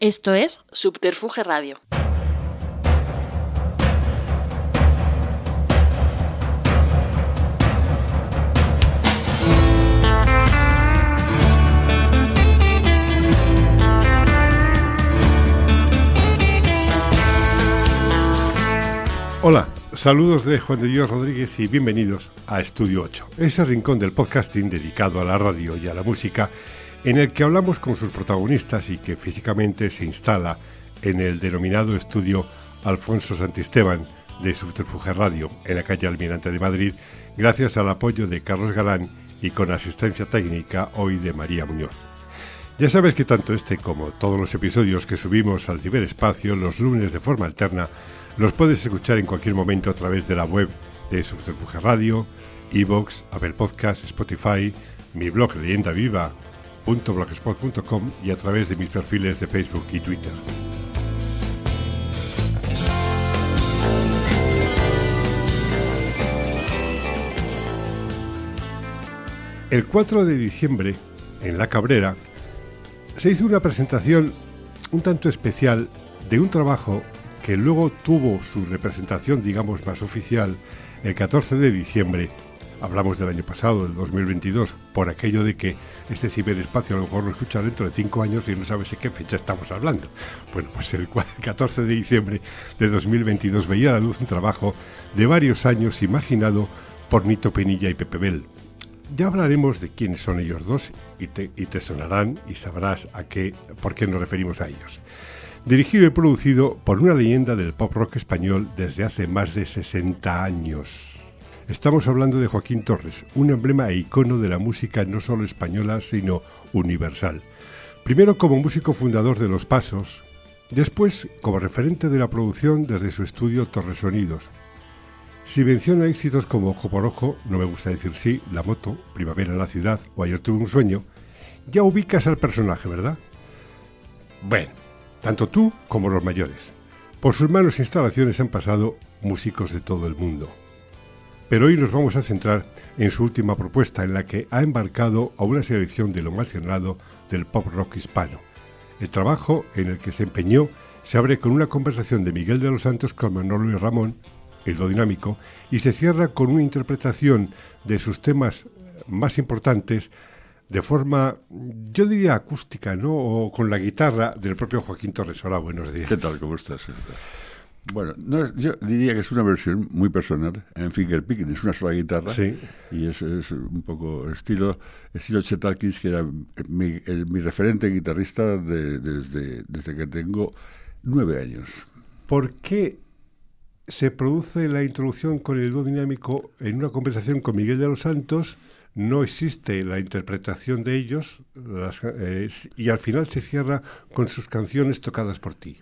Esto es Subterfuge Radio. Hola, saludos de Juan de Dios Rodríguez y bienvenidos a Estudio 8, ese rincón del podcasting dedicado a la radio y a la música en el que hablamos con sus protagonistas y que físicamente se instala en el denominado estudio Alfonso Santisteban de Subterfuge Radio en la calle Almirante de Madrid, gracias al apoyo de Carlos Galán y con asistencia técnica hoy de María Muñoz. Ya sabes que tanto este como todos los episodios que subimos al ciberespacio los lunes de forma alterna los puedes escuchar en cualquier momento a través de la web de Subterfuge Radio, Evox, Apple Podcast, Spotify, mi blog Leyenda Viva .blogspot.com y a través de mis perfiles de Facebook y Twitter. El 4 de diciembre, en La Cabrera, se hizo una presentación un tanto especial de un trabajo que luego tuvo su representación, digamos, más oficial el 14 de diciembre hablamos del año pasado, del 2022, por aquello de que este ciberespacio a lo mejor lo escucha dentro de cinco años y no sabes de qué fecha estamos hablando. Bueno, pues el 14 de diciembre de 2022 veía a la luz un trabajo de varios años imaginado por Nito Penilla y Pepe Bell. Ya hablaremos de quiénes son ellos dos y te, y te sonarán y sabrás a qué, por qué nos referimos a ellos. Dirigido y producido por una leyenda del pop rock español desde hace más de 60 años. Estamos hablando de Joaquín Torres, un emblema e icono de la música no solo española, sino universal. Primero como músico fundador de Los Pasos, después como referente de la producción desde su estudio Torres Sonidos. Si menciona éxitos como Ojo por Ojo, No me gusta decir sí, La Moto, Primavera en la Ciudad o Ayer tuve un sueño, ya ubicas al personaje, ¿verdad? Bueno, tanto tú como los mayores. Por sus manos instalaciones han pasado músicos de todo el mundo. Pero hoy nos vamos a centrar en su última propuesta, en la que ha embarcado a una selección de lo más llenado del pop rock hispano. El trabajo en el que se empeñó se abre con una conversación de Miguel de los Santos con Manolo y Ramón, el do dinámico, y se cierra con una interpretación de sus temas más importantes de forma, yo diría acústica, ¿no? O con la guitarra del propio Joaquín Torres. Hola, buenos días. ¿Qué tal? ¿Cómo estás? Bueno, no, yo diría que es una versión muy personal en fingerpicking, es una sola guitarra y es, un poco estilo estilo Chet Atkins, que era mi, mi referente guitarrista desde, desde que tengo nueve años. ¿Por qué se produce la introducción con el dúo dinámico en una conversación con Miguel de los Santos? No existe la interpretación de ellos eh, y al final se cierra con sus canciones tocadas por ti.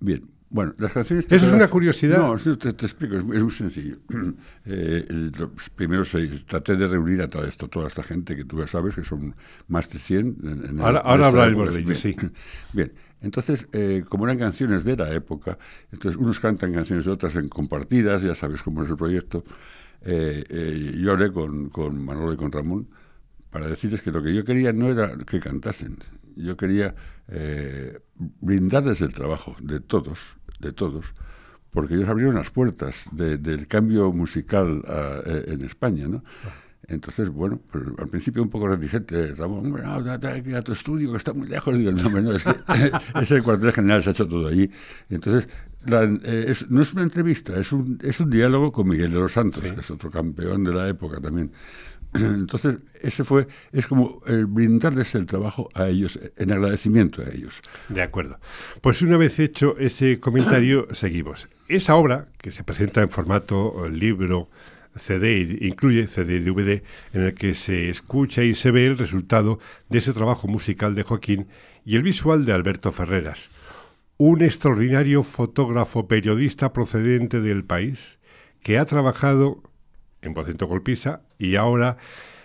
Bien, bueno, las canciones... Eso es una curiosidad. No, te, te explico, es, muy sencillo. Eh, primero se, traté de reunir a toda, esto, toda esta gente que tú ya sabes, que son más de 100. En, ahora ahora hablaremos de ellos, sí. Bien, entonces, eh, como eran canciones de la época, entonces unos cantan canciones de otras en compartidas, ya sabes cómo es el proyecto. Eh, yo hablé con, con Manolo y con Ramón para decirles que lo que yo quería no era que cantasen, yo quería brindarles el trabajo de todos, de todos, porque ellos abrieron las puertas del cambio musical ah, eh, en España, ¿no? Entonces, bueno, pues, al principio un poco reticente, Ramón, no, a tu estudio que está muy lejos, digo, no, no es que es el cuartel general, se ha hecho todo allí. Entonces, eh, no es una entrevista, es un, es un diálogo con Miguel de los Santos, que es otro campeón de la época también. Entonces, ese fue, es como el brindarles el trabajo a ellos, en agradecimiento a ellos. De acuerdo. Pues una vez hecho ese comentario, seguimos. Esa obra, que se presenta en formato eh, libro, CD, incluye CD y DVD, en el que se escucha y se ve el resultado de ese trabajo musical de Joaquín y el visual de Alberto Ferreras, un extraordinario fotógrafo periodista procedente del país que ha trabajado en Vocento Golpisa y ahora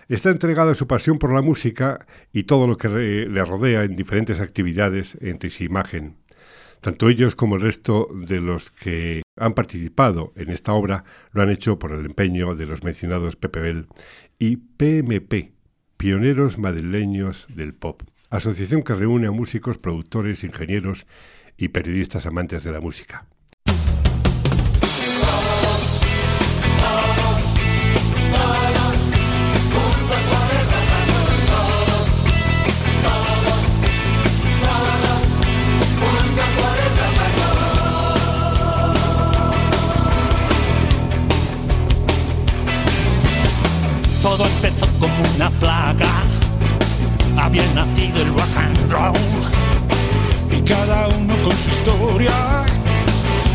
está entregado a su pasión por la música y todo lo que le rodea en diferentes actividades entre su imagen. Tanto ellos como el resto de los que han participado en esta obra lo han hecho por el empeño de los mencionados Pepe Bell y PMP, pioneros madrileños del pop. asociación que reúne a músicos, productores, ingenieros y periodistas amantes de la música. Todo empezó como una plaga. Había nacido el rock and roll. Y cada uno con su historia.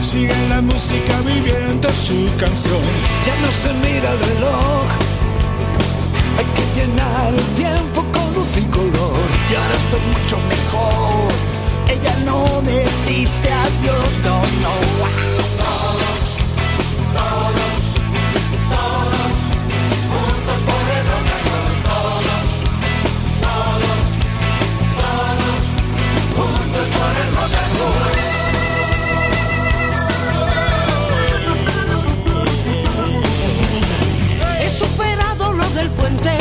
Sigue la música viviendo su canción. Ya no se mira el reloj. Hay que llenar el tiempo con luz y color. Y ahora estoy mucho mejor. Ella no me dice adiós, no, no. Del puente.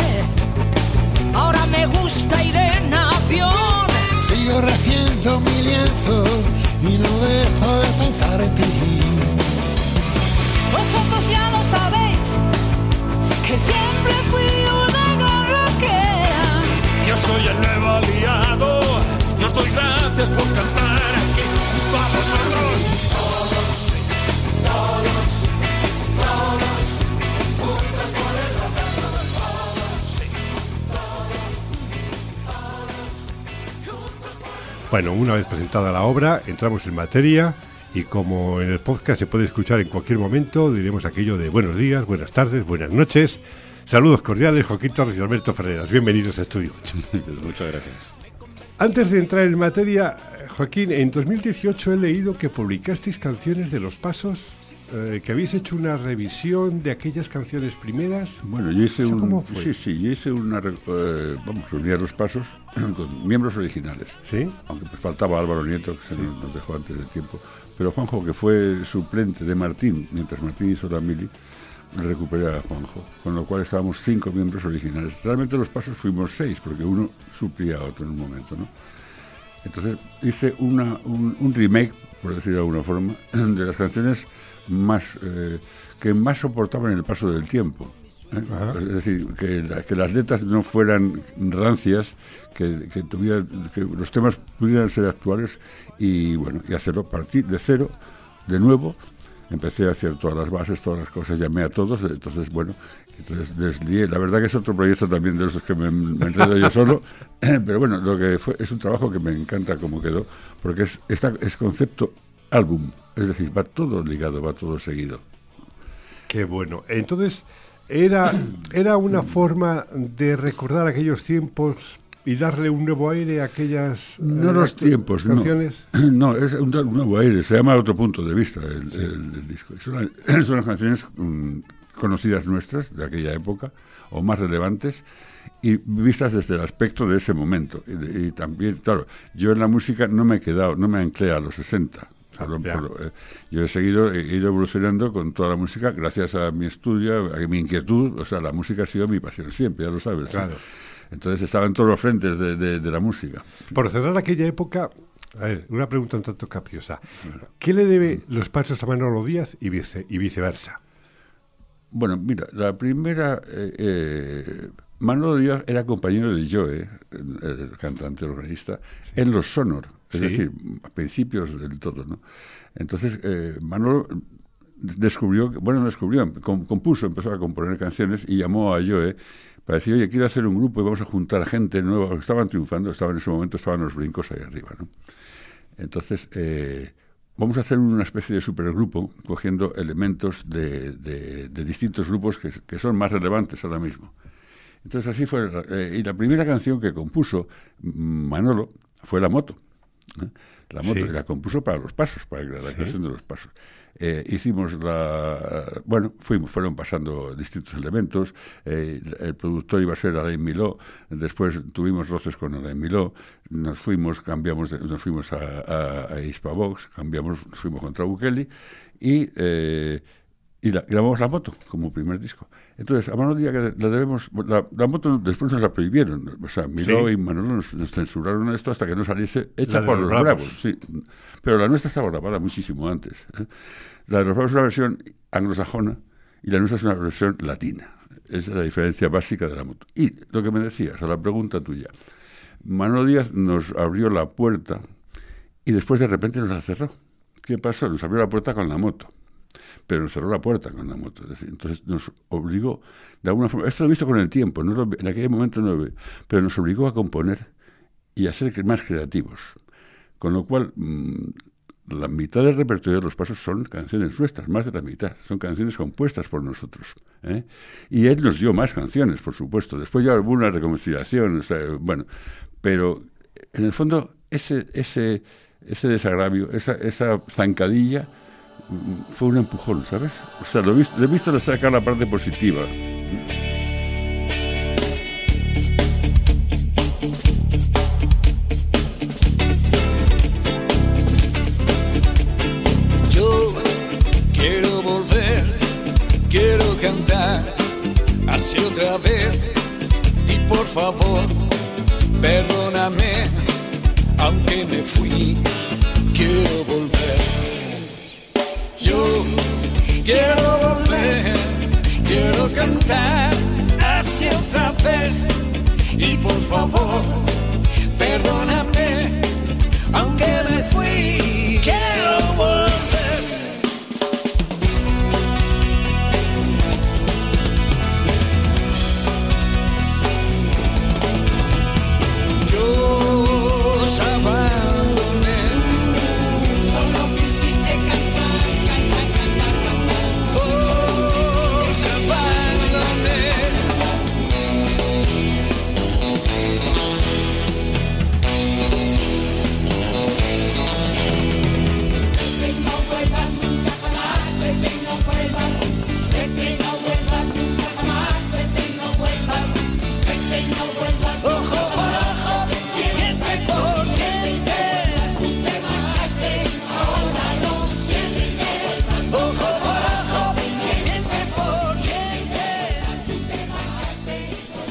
Ahora me gusta ir en avión. Sigo rehaciendo mi lienzo y no dejo de pensar en ti. Vosotros ya lo sabéis. Que siempre fui una gran rockera. Yo soy el nuevo aliado y os doy gracias por cantar aquí junto Bueno, una vez presentada la obra, entramos en materia y como en el podcast se puede escuchar en cualquier momento, diremos aquello de buenos días, buenas tardes, buenas noches. Saludos cordiales, Joaquín Torres y Alberto Ferreras. Bienvenidos a Estudio 8. Muchas gracias. Antes de entrar en materia, Joaquín, en 2018 he leído que publicasteis canciones de Los Pasos, eh, que habéis hecho una revisión de aquellas canciones primeras. Bueno, yo hice ¿Eso un. cómo fue? Sí, sí, yo hice una. eh, vamos, unía los pasos con miembros originales. ¿Sí? Aunque pues faltaba Álvaro Nieto, que se nos, nos dejó antes del tiempo. Pero Juanjo, que fue suplente de Martín, mientras Martín hizo la mili, recuperé a Juanjo. Con lo cual estábamos cinco miembros originales. Realmente los pasos fuimos seis, porque uno suplía a otro en un momento, ¿no? Entonces hice una, un, un remake, por decirlo de alguna forma, de las canciones más eh, que más soportaban el paso del tiempo. ¿eh? Es decir, que, la- que las letras no fueran rancias, que, que, tuvieran- que los temas pudieran ser actuales y bueno, y hacerlo partir de cero, de nuevo. Empecé a hacer todas las bases, todas las cosas, llamé a todos, entonces bueno, entonces deslié. La verdad que es otro proyecto también de esos que me, me enredo yo solo, pero bueno, lo que fue es un trabajo que me encanta como quedó, porque es, esta, es concepto álbum, es decir, va todo ligado, va todo seguido. Qué bueno. Entonces, era, era una forma de recordar aquellos tiempos y darle un nuevo aire a aquellas No eh, los tiempos, no. canciones. No, es un, un nuevo aire, se llama Otro Punto de Vista el, el- el disco. Son, son las canciones mm, conocidas nuestras de aquella época, o más relevantes, y vistas desde el aspecto de ese momento. Y, y también, claro, yo en la música no me he quedado, no me anclé a los 60. Por eh, yo he seguido, he ido evolucionando con toda la música gracias a mi estudio, a mi inquietud. O sea, la música ha sido mi pasión siempre, ya lo sabes. Claro. Entonces estaba en todos los frentes de, de- de la música. Por cerrar aquella época, a ver, una pregunta un tanto capciosa. ¿Qué le debe los pasos a Manolo Díaz y, vice- y viceversa? Bueno, mira, la primera, eh, eh, Manolo Díaz era compañero de Joe, el, el cantante organista, en los Sonor, es Sí. decir, a principios del todo, ¿no? Entonces, eh, Manolo descubrió, bueno, no descubrió, com- compuso, empezó a componer canciones y llamó a Joe para decir, oye, quiero hacer un grupo y vamos a juntar gente nueva, estaban triunfando, estaban en ese momento, estaban los brincos ahí arriba, ¿no? Entonces, eh, vamos a hacer una especie de supergrupo cogiendo elementos de, de- de distintos grupos que, que son más relevantes ahora mismo. Entonces así fue. eh, y la primera canción que compuso Manolo fue La Moto. ¿Eh? La moto, Sí. la compuso para los pasos, para la Sí. creación de los pasos. Eh, hicimos la. Bueno, fuimos, fueron pasando distintos elementos. eh, el productor iba a ser Alain Miló. Después tuvimos roces con Alain Miló. Nos fuimos, cambiamos, de- nos fuimos a, a, a Hispavox, cambiamos, nos fuimos contra Bukele. Y. eh, y la, grabamos la moto como primer disco. Entonces, a Manolo Díaz la debemos. La, la, moto después nos la prohibieron. O sea, Miró y Manolo nos, nos, censuraron esto hasta que no saliese hecha por los, bravos. Sí. Pero la nuestra estaba grabada muchísimo antes. ¿eh? La de los bravos es una versión anglosajona y la nuestra es una versión latina. Esa es la diferencia básica de la moto. Y lo que me decías, a la pregunta tuya. Manolo Díaz nos abrió la puerta y después de repente nos la cerró. ¿Qué pasó? Nos abrió la puerta con la moto pero nos cerró la puerta con la moto. Entonces nos obligó, de alguna forma, esto lo he visto con el tiempo, no lo, en aquel momento no lo pero nos obligó a componer y a ser más creativos. Con lo cual, mmm, la mitad del repertorio de los pasos son canciones nuestras, más de la mitad, son canciones compuestas por nosotros. ¿eh? Y él nos dio más canciones, por supuesto. Después ya hubo una reconciliación, o sea, bueno, pero en el fondo ese, ese, ese desagravio, esa, esa zancadilla, fue un empujón, ¿sabes? O sea, lo he visto, lo sacar la parte positiva. Yo quiero volver, quiero cantar así otra vez y por favor, perdóname, aunque me fui, quiero volver. Favor, perdóname,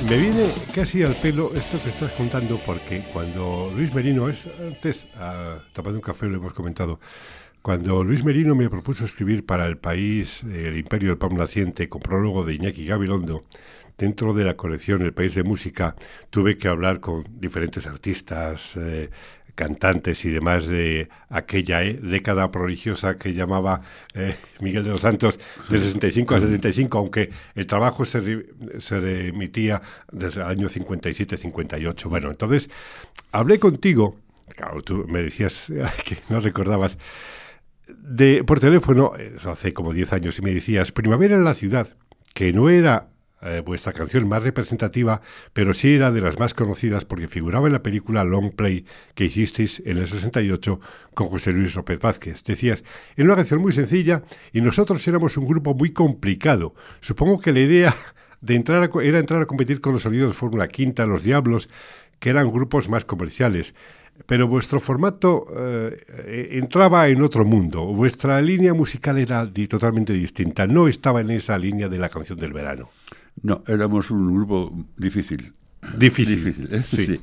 Me viene casi al pelo esto que estás contando porque cuando Luis Merino es antes ah, tapando un café lo hemos comentado cuando Luis Merino me propuso escribir para El País El Imperio del Pan Naciente con prólogo de Iñaki Gabilondo dentro de la colección El País de Música tuve que hablar con diferentes artistas eh, cantantes y demás de aquella eh, década prodigiosa que llamaba eh, Miguel de los Santos del 65 al 75, aunque el trabajo se, se remitía desde el año 57-58. Bueno, entonces hablé contigo, claro, tú me decías que no recordabas, de, por teléfono, hace como 10 años, y me decías, Primavera en la ciudad, que no era eh, vuestra canción más representativa, pero sí era de las más conocidas porque figuraba en la película Long Play que hicisteis en el 68 con José Luis López Vázquez. Decías, era una canción muy sencilla y nosotros éramos un grupo muy complicado. Supongo que la idea de entrar a era entrar a competir con los sonidos de Fórmula Quinta, Los Diablos, que eran grupos más comerciales. Pero vuestro formato eh, eh, entraba en otro mundo. Vuestra línea musical era totalmente distinta. No estaba en esa línea de la canción del verano. No, éramos un grupo difícil. Difícil, ¿eh? sí. sí.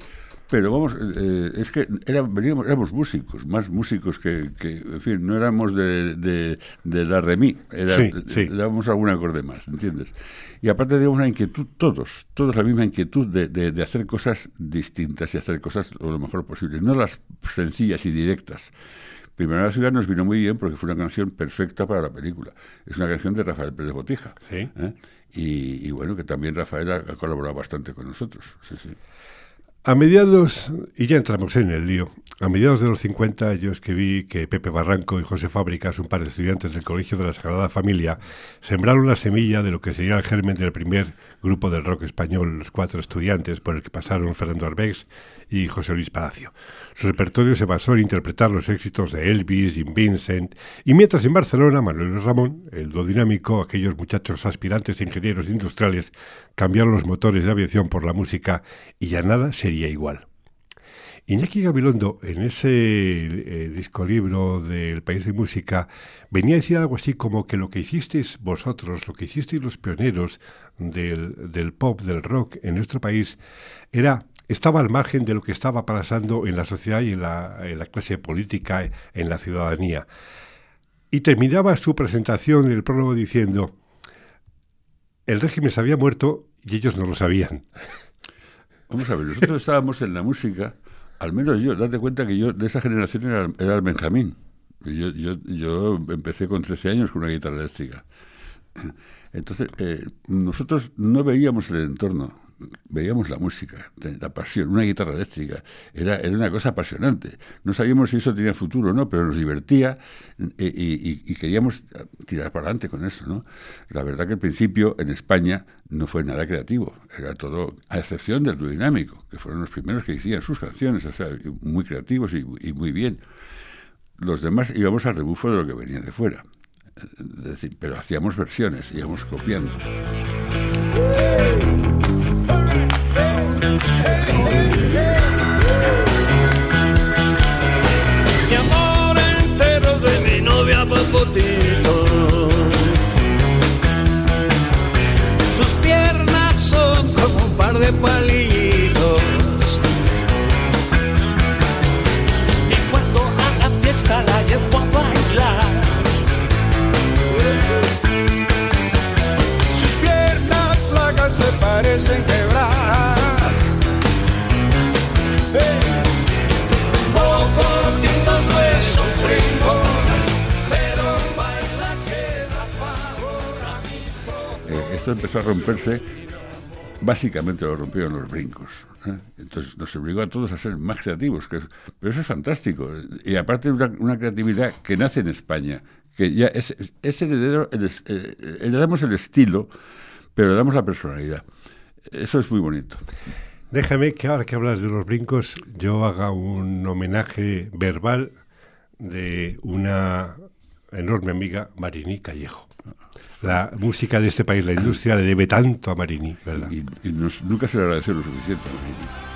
Pero vamos, eh, es que era- veníamos, éramos músicos, más músicos que, que, en fin, no éramos de, de, de la remí, era, Sí, sí. dábamos algún acorde más, ¿entiendes? Y aparte teníamos una inquietud, todos, todos la misma inquietud de, de, de hacer cosas distintas y hacer cosas lo mejor posible, no las sencillas y directas. Primero la ciudad nos vino muy bien porque fue una canción perfecta para la película. Es una canción de Rafael Pérez Botija. Sí. ¿eh? Y, bueno, que también Rafael ha, ha colaborado bastante con nosotros. Sí, sí. A mediados, y ya entramos en el lío, a mediados de los 50 yo escribí que Pepe Barranco y José Fábricas, un par de estudiantes del Colegio de la Sagrada Familia, sembraron la semilla de lo que sería el germen del primer grupo del rock español, los cuatro estudiantes, por el que pasaron Fernando Arbex y José Luis Palacio. Su repertorio se basó en interpretar los éxitos de Elvis, Jim Vincent, y mientras en Barcelona, Manuel Ramón, el dinámico, aquellos muchachos aspirantes a ingenieros industriales, cambiaron los motores de aviación por la música y ya nada sería igual. Iñaki Gabilondo, en ese eh, disco libro del País de Música, venía a decir algo así como que lo que hicisteis vosotros, lo que hicisteis los pioneros del, del pop, del rock en nuestro país, era estaba al margen de lo que estaba pasando en la sociedad y en la, en la clase política, en la ciudadanía. Y terminaba su presentación, el prólogo, diciendo, el régimen se había muerto y ellos no lo sabían. Vamos a ver, nosotros estábamos en la música, al menos yo, date cuenta que yo de esa generación era, el Benjamín. Yo, yo, yo empecé con 13 años con una guitarra eléctrica. Entonces, eh, nosotros no veíamos el entorno, veíamos la música, la pasión, una guitarra eléctrica. Era, era una cosa apasionante. No sabíamos si eso tenía futuro o no, pero nos divertía eh, y, queríamos tirar para adelante con eso. ¿no? La verdad que al principio en España no fue nada creativo, era todo, a excepción del dinámico, que fueron los primeros que hacían sus canciones, o sea, muy creativos y, muy bien. Los demás íbamos al rebufo de lo que venía de fuera decir, pero hacíamos versiones, íbamos copiando. Mi amor entero de mi novia como un par de palillitos. Y cuando a la fiesta la llevo a bailar. Sus piernas flacas se parecen quebrar. Empezó a romperse, básicamente lo rompieron los brincos. ¿eh? Entonces nos obligó a todos a ser más creativos, que pero eso es fantástico. Y aparte una, una creatividad que nace en España, que ya es, es heredero, el eh, heredamos el estilo, pero le damos la personalidad. Eso es muy bonito. Déjame que ahora que hablas de los brincos, yo haga un homenaje verbal de una enorme amiga, Marini Callejo. La música de este país, la industria, le debe tanto a Marini, ¿verdad? Y, y nos- nunca se le agradeció lo suficiente. Piénsalo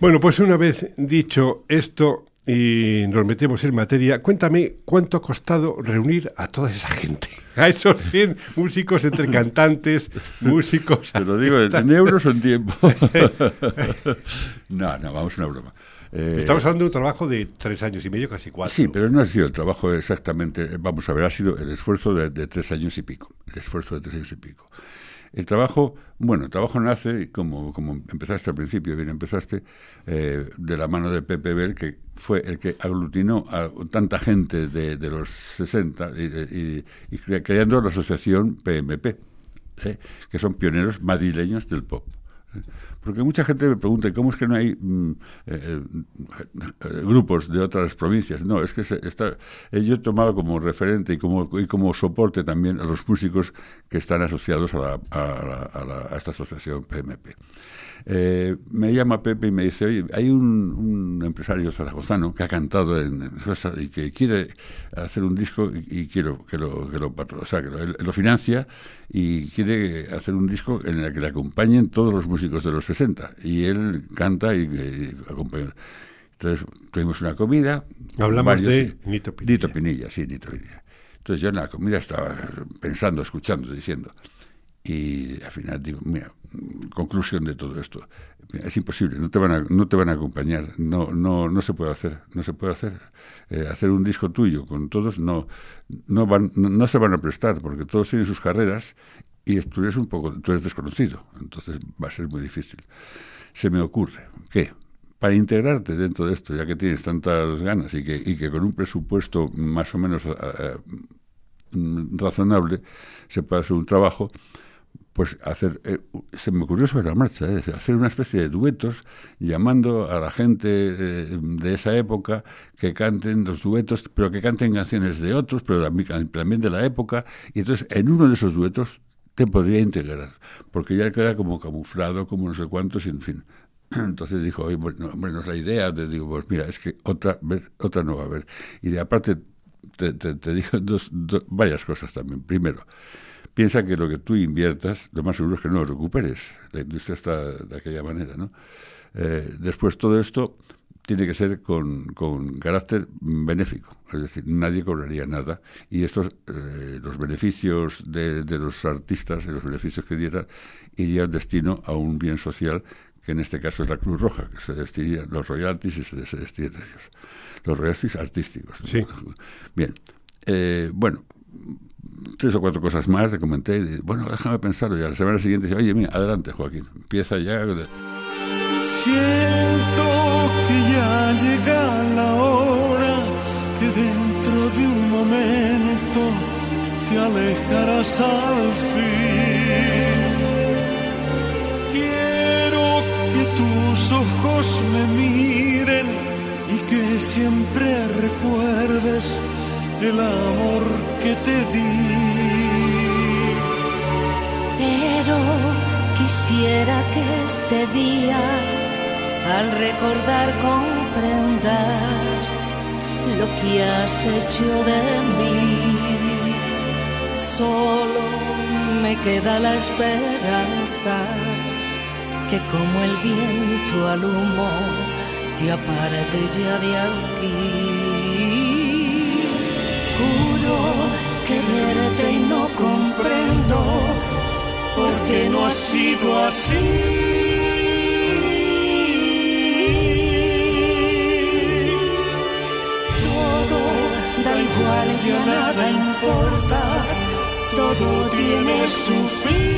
Bueno, pues una vez dicho esto y nos metemos en materia, cuéntame cuánto ha costado reunir a toda esa gente, a esos 100 músicos entre cantantes, músicos... Te lo digo en, euros o en tiempo. no, no, vamos, una broma. Eh, Estamos hablando de un trabajo de tres años y medio, casi cuatro. Sí, pero no ha sido el trabajo exactamente, vamos a ver, ha sido el esfuerzo de, de tres años y pico, el esfuerzo de tres años y pico. El trabajo, bueno, el trabajo nace, como, como empezaste al principio, bien empezaste, eh, de la mano de Pepe Bell, que fue el que aglutinó a tanta gente de, de los 60 y, y- y cre- creando la asociación PMP, eh, que son pioneros madrileños del pop. ¿Eh? Porque mucha gente me pregunta, ¿cómo es que no hay mm, eh, eh, grupos de otras provincias? No, es que se, está, eh, yo he tomado como referente y como, y como soporte también a los músicos que están asociados a, la- a la- a la- a esta asociación PMP. Eh, me llama Pepe y me dice, oye, hay un, un empresario zaragozano que ha cantado en, Suecia y que quiere hacer un disco y, y quiero que lo, que lo patro- o sea, que lo, él lo financia y quiere hacer un disco en el que le acompañen todos los músicos de los 60 y él canta y, y acompaña. Entonces tuvimos una comida. Hablamos de Nito Pinilla. Nito Pinilla, sí, Nito Pinilla. Entonces yo en la comida estaba pensando, escuchando, diciendo. Y al final digo, mira, conclusión de todo esto, es imposible, no te van a, no te van a acompañar, no, no, no se puede hacer, no se puede hacer. Eh, hacer un disco tuyo con todos no, no, van, no, se van a prestar, porque todos tienen sus carreras y tú eres un poco, tú eres desconocido, entonces va a ser muy difícil. Se me ocurre, ¿qué? para integrarte dentro de esto, ya que tienes tantas ganas y que, y que con un presupuesto más o menos eh, eh, razonable se puede hacer un trabajo, pues hacer, eh, se me ocurrió sobre la marcha, hacer una especie de duetos llamando a la gente de esa época que canten los duetos, pero que canten canciones de otros, pero también de la época, y entonces en uno de esos duetos te podría integrar, porque ya queda como camuflado, como no sé cuántos, y en fin. Entonces dijo, oye, bueno, bueno, la idea, te digo, pues mira, es que otra vez, otra no va a haber. Y de aparte, te, te, digo dos, varias cosas también. Primero, piensa que lo que tú inviertas, lo más seguro es que no lo recuperes. La industria está de aquella manera, ¿no? Eh, después, todo esto tiene que ser con, con, carácter benéfico, es decir, nadie cobraría nada y estos, eh, los beneficios de, de, los artistas, los beneficios que dieran, irían destino a un bien social que en este caso es la Cruz Roja, que se destinaría los royalties y se, se destinan ellos. Los royalties artísticos. Sí. Bien. Eh, bueno, tres o cuatro cosas más, le comenté. bueno, déjame pensarlo. Y a la semana siguiente dice, oye, mira, adelante, Joaquín. Empieza ya. Siento que ya llega la hora que dentro de un momento te alejarás al fin. tus ojos me miren y que siempre recuerdes el amor que te di. Pero quisiera que ese día, al recordar, comprendas lo que has hecho de mí. Solo me queda la esperanza que como el viento al humo te aparte ya de aquí. Juro quererte y no comprendo por qué no ha sido así. Todo da igual, ya nada importa, todo tiene su fin.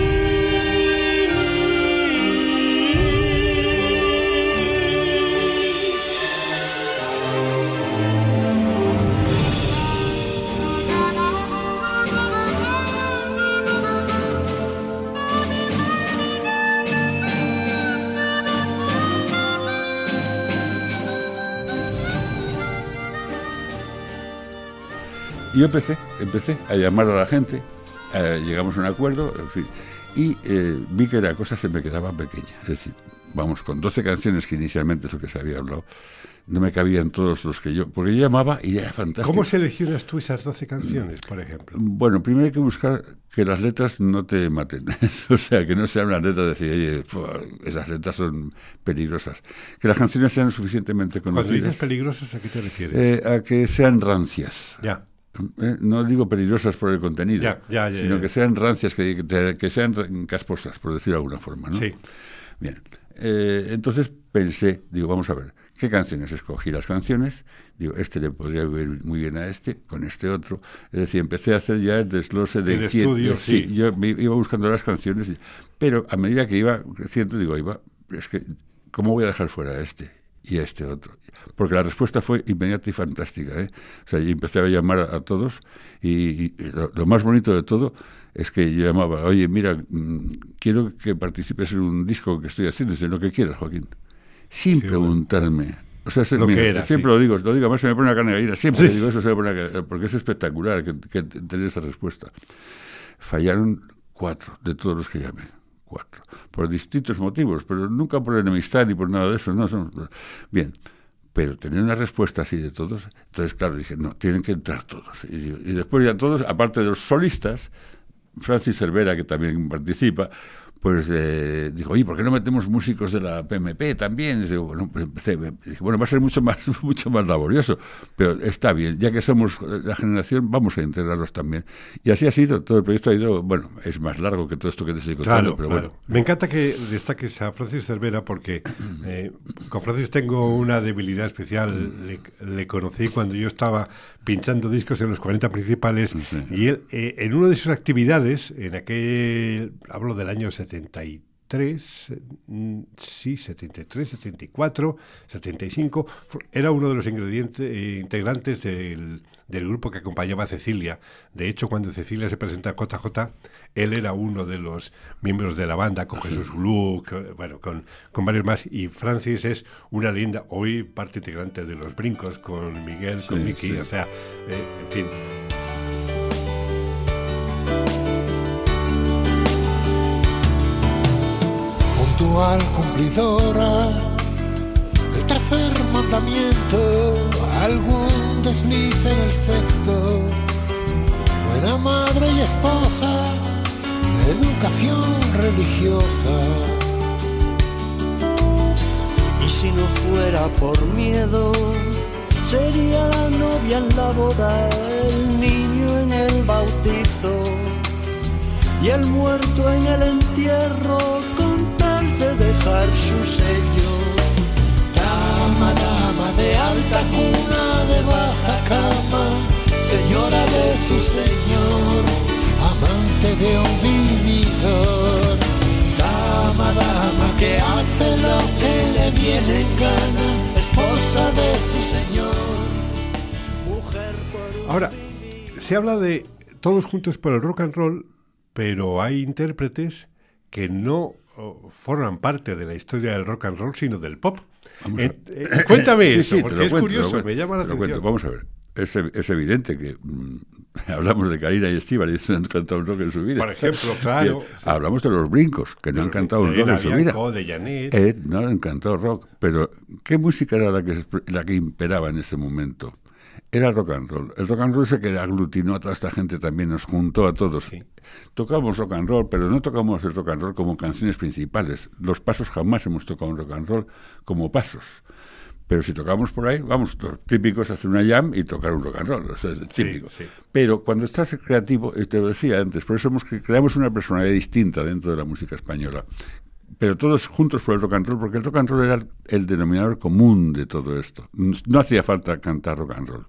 Y yo empecé, empecé a llamar a la gente, eh, llegamos a un acuerdo, en fin, y eh, vi que la cosa se me quedaba pequeña. Es decir, vamos, con 12 canciones que inicialmente es lo que se había hablado, no me cabían todos los que yo, porque yo llamaba y era fantástico. ¿Cómo seleccionas tú esas 12 canciones, por ejemplo? Bueno, primero hay que buscar que las letras no te maten, o sea, que no sean unas letras de decir, oye, esas letras son peligrosas, que las canciones sean suficientemente conocidas. Cuando dices peligrosas, ¿a qué te refieres? Eh, a que sean rancias. Ya. Eh, no digo peligrosas por el contenido, sino que sean rancias, que, que, sean casposas, por decirlo de alguna forma. ¿no? Sí. Bien. Eh, entonces pensé, digo, vamos a ver, ¿qué canciones escogí? Las canciones, digo, este le podría ir muy bien a este, con este otro. Es decir, empecé a hacer ya el desglose de el estudio, sí. Yo iba buscando las canciones, pero a medida que iba creciendo, digo, iba, es que, ¿cómo voy a dejar fuera a este? Y a este otro. Porque la respuesta fue inmediata y fantástica. ¿eh? O sea, yo empecé a llamar a, todos y, lo, más bonito de todo es que yo llamaba, oye, mira, mm, quiero que participes en un disco que estoy haciendo, dice, lo que quieras, Joaquín. Sin preguntarme. O sea, lo que era, siempre lo digo, lo digo, además se me pone una carne de siempre digo eso, se me pone porque es espectacular que, que tener esa respuesta. Fallaron cuatro de todos los que llamé por distintos motivos, pero nunca por enemistad ni por nada de eso. No, son, bien, pero tener una respuesta así de todos, entonces claro, dije, no, tienen que entrar todos. Y, y después ya todos, aparte de los solistas, Francis Cervera, que también participa, pues eh, dijo, oye, ¿por qué no metemos músicos de la PMP también? Y bueno, pues bueno, va a ser mucho más, mucho más laborioso, pero está bien, ya que somos la generación, vamos a integrarlos también. Y así ha sido, todo el proyecto ha ido, bueno, es más largo que todo esto que te estoy contando, pero bueno. Me encanta que destaques a Francis Cervera porque eh, con Francis tengo una debilidad especial, le, conocí cuando yo estaba pinchando discos en los 40 principales y él, eh, en una de sus actividades, en aquel, hablo del año 70 73, mm, sí, 73, 74, 75. Era uno de los ingredientes, eh, integrantes del, del, grupo que acompañaba a Cecilia. De hecho, cuando Cecilia se presenta a JJ, él era uno de los miembros de la banda, con Jesús Gluck, bueno, con, con varios más. Y Francis es una linda, hoy parte integrante de los brincos, con Miguel, con Miki, o sea, eh, en fin. Cumplidora, el tercer mandamiento, algún desliz en el sexto, buena madre y esposa, educación religiosa. Y si no fuera por miedo, sería la novia en la boda, el niño en el bautizo y el muerto en el entierro dejar su sello. Dama, dama de alta cuna, de baja cama, señora de su señor, amante de un vividor. Dama, dama que hace lo que le viene en gana, esposa de su señor, mujer por Ahora, se habla de todos juntos por el rock and roll, pero hay intérpretes que no forman parte de la historia del rock and roll, sino del pop. Eh, eh, cuéntame eso, sí, porque lo es cuento, te lo curioso, me llama la atención. Vamos a ver. Es, es evidente que mm, hablamos de Karina y Estíbaliz, han cantado un rock en su vida. Por ejemplo, claro, Bien, sí. Hablamos de los brincos, que no han cantado un rock en su vida. De Janet. Eh, no han cantado rock, pero ¿qué música era la que, la que imperaba en ese momento? Era el rock and roll. El rock and roll es el que aglutinó a toda esta gente también, nos juntó a todos. Sí. Tocamos rock and roll, pero no tocamos el rock and roll como canciones principales. Los pasos jamás hemos tocado un rock and roll como pasos. Pero si tocamos por ahí, vamos, los típicos hacer una jam y tocar un rock and roll, o sea, es típico. sí. Pero cuando estás creativo, te lo decía antes, por eso hemos, cre- creamos una personalidad distinta dentro de la música española. Pero todos juntos por el rock and roll, porque el rock and roll era el, denominador común de todo esto. No, no hacía falta cantar rock and roll.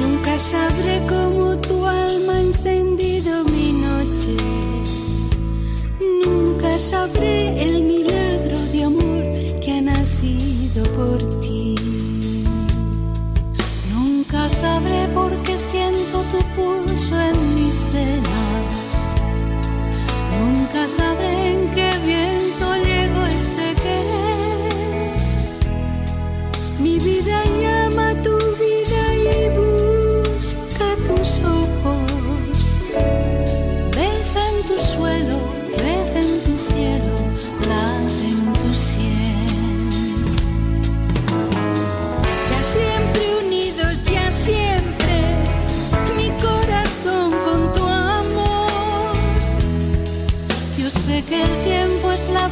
Nunca sabré cómo tu alma ha encendido mi noche. Nunca sabré el sabré por qué siento tu pulso en mis venas. Nunca sabré en qué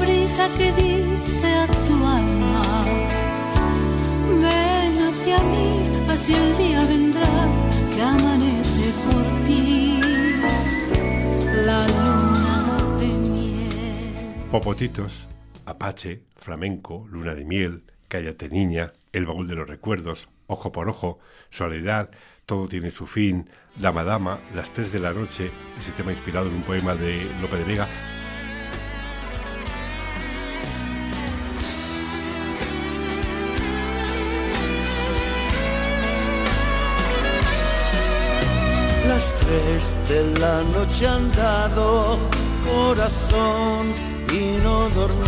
brisa que dice a tu alma. Ven hacia mí, así el día vendrá que amanece por ti. La luna de miel. Popotitos, Apache, Flamenco, Luna de Miel, Cállate Niña, El Baúl de los Recuerdos, Ojo por Ojo, Soledad, Todo tiene su fin, Dama Dama, Las Tres de la Noche, ese tema inspirado en un poema de Lope de Vega. Las tres de la noche han dado corazón y no dormís.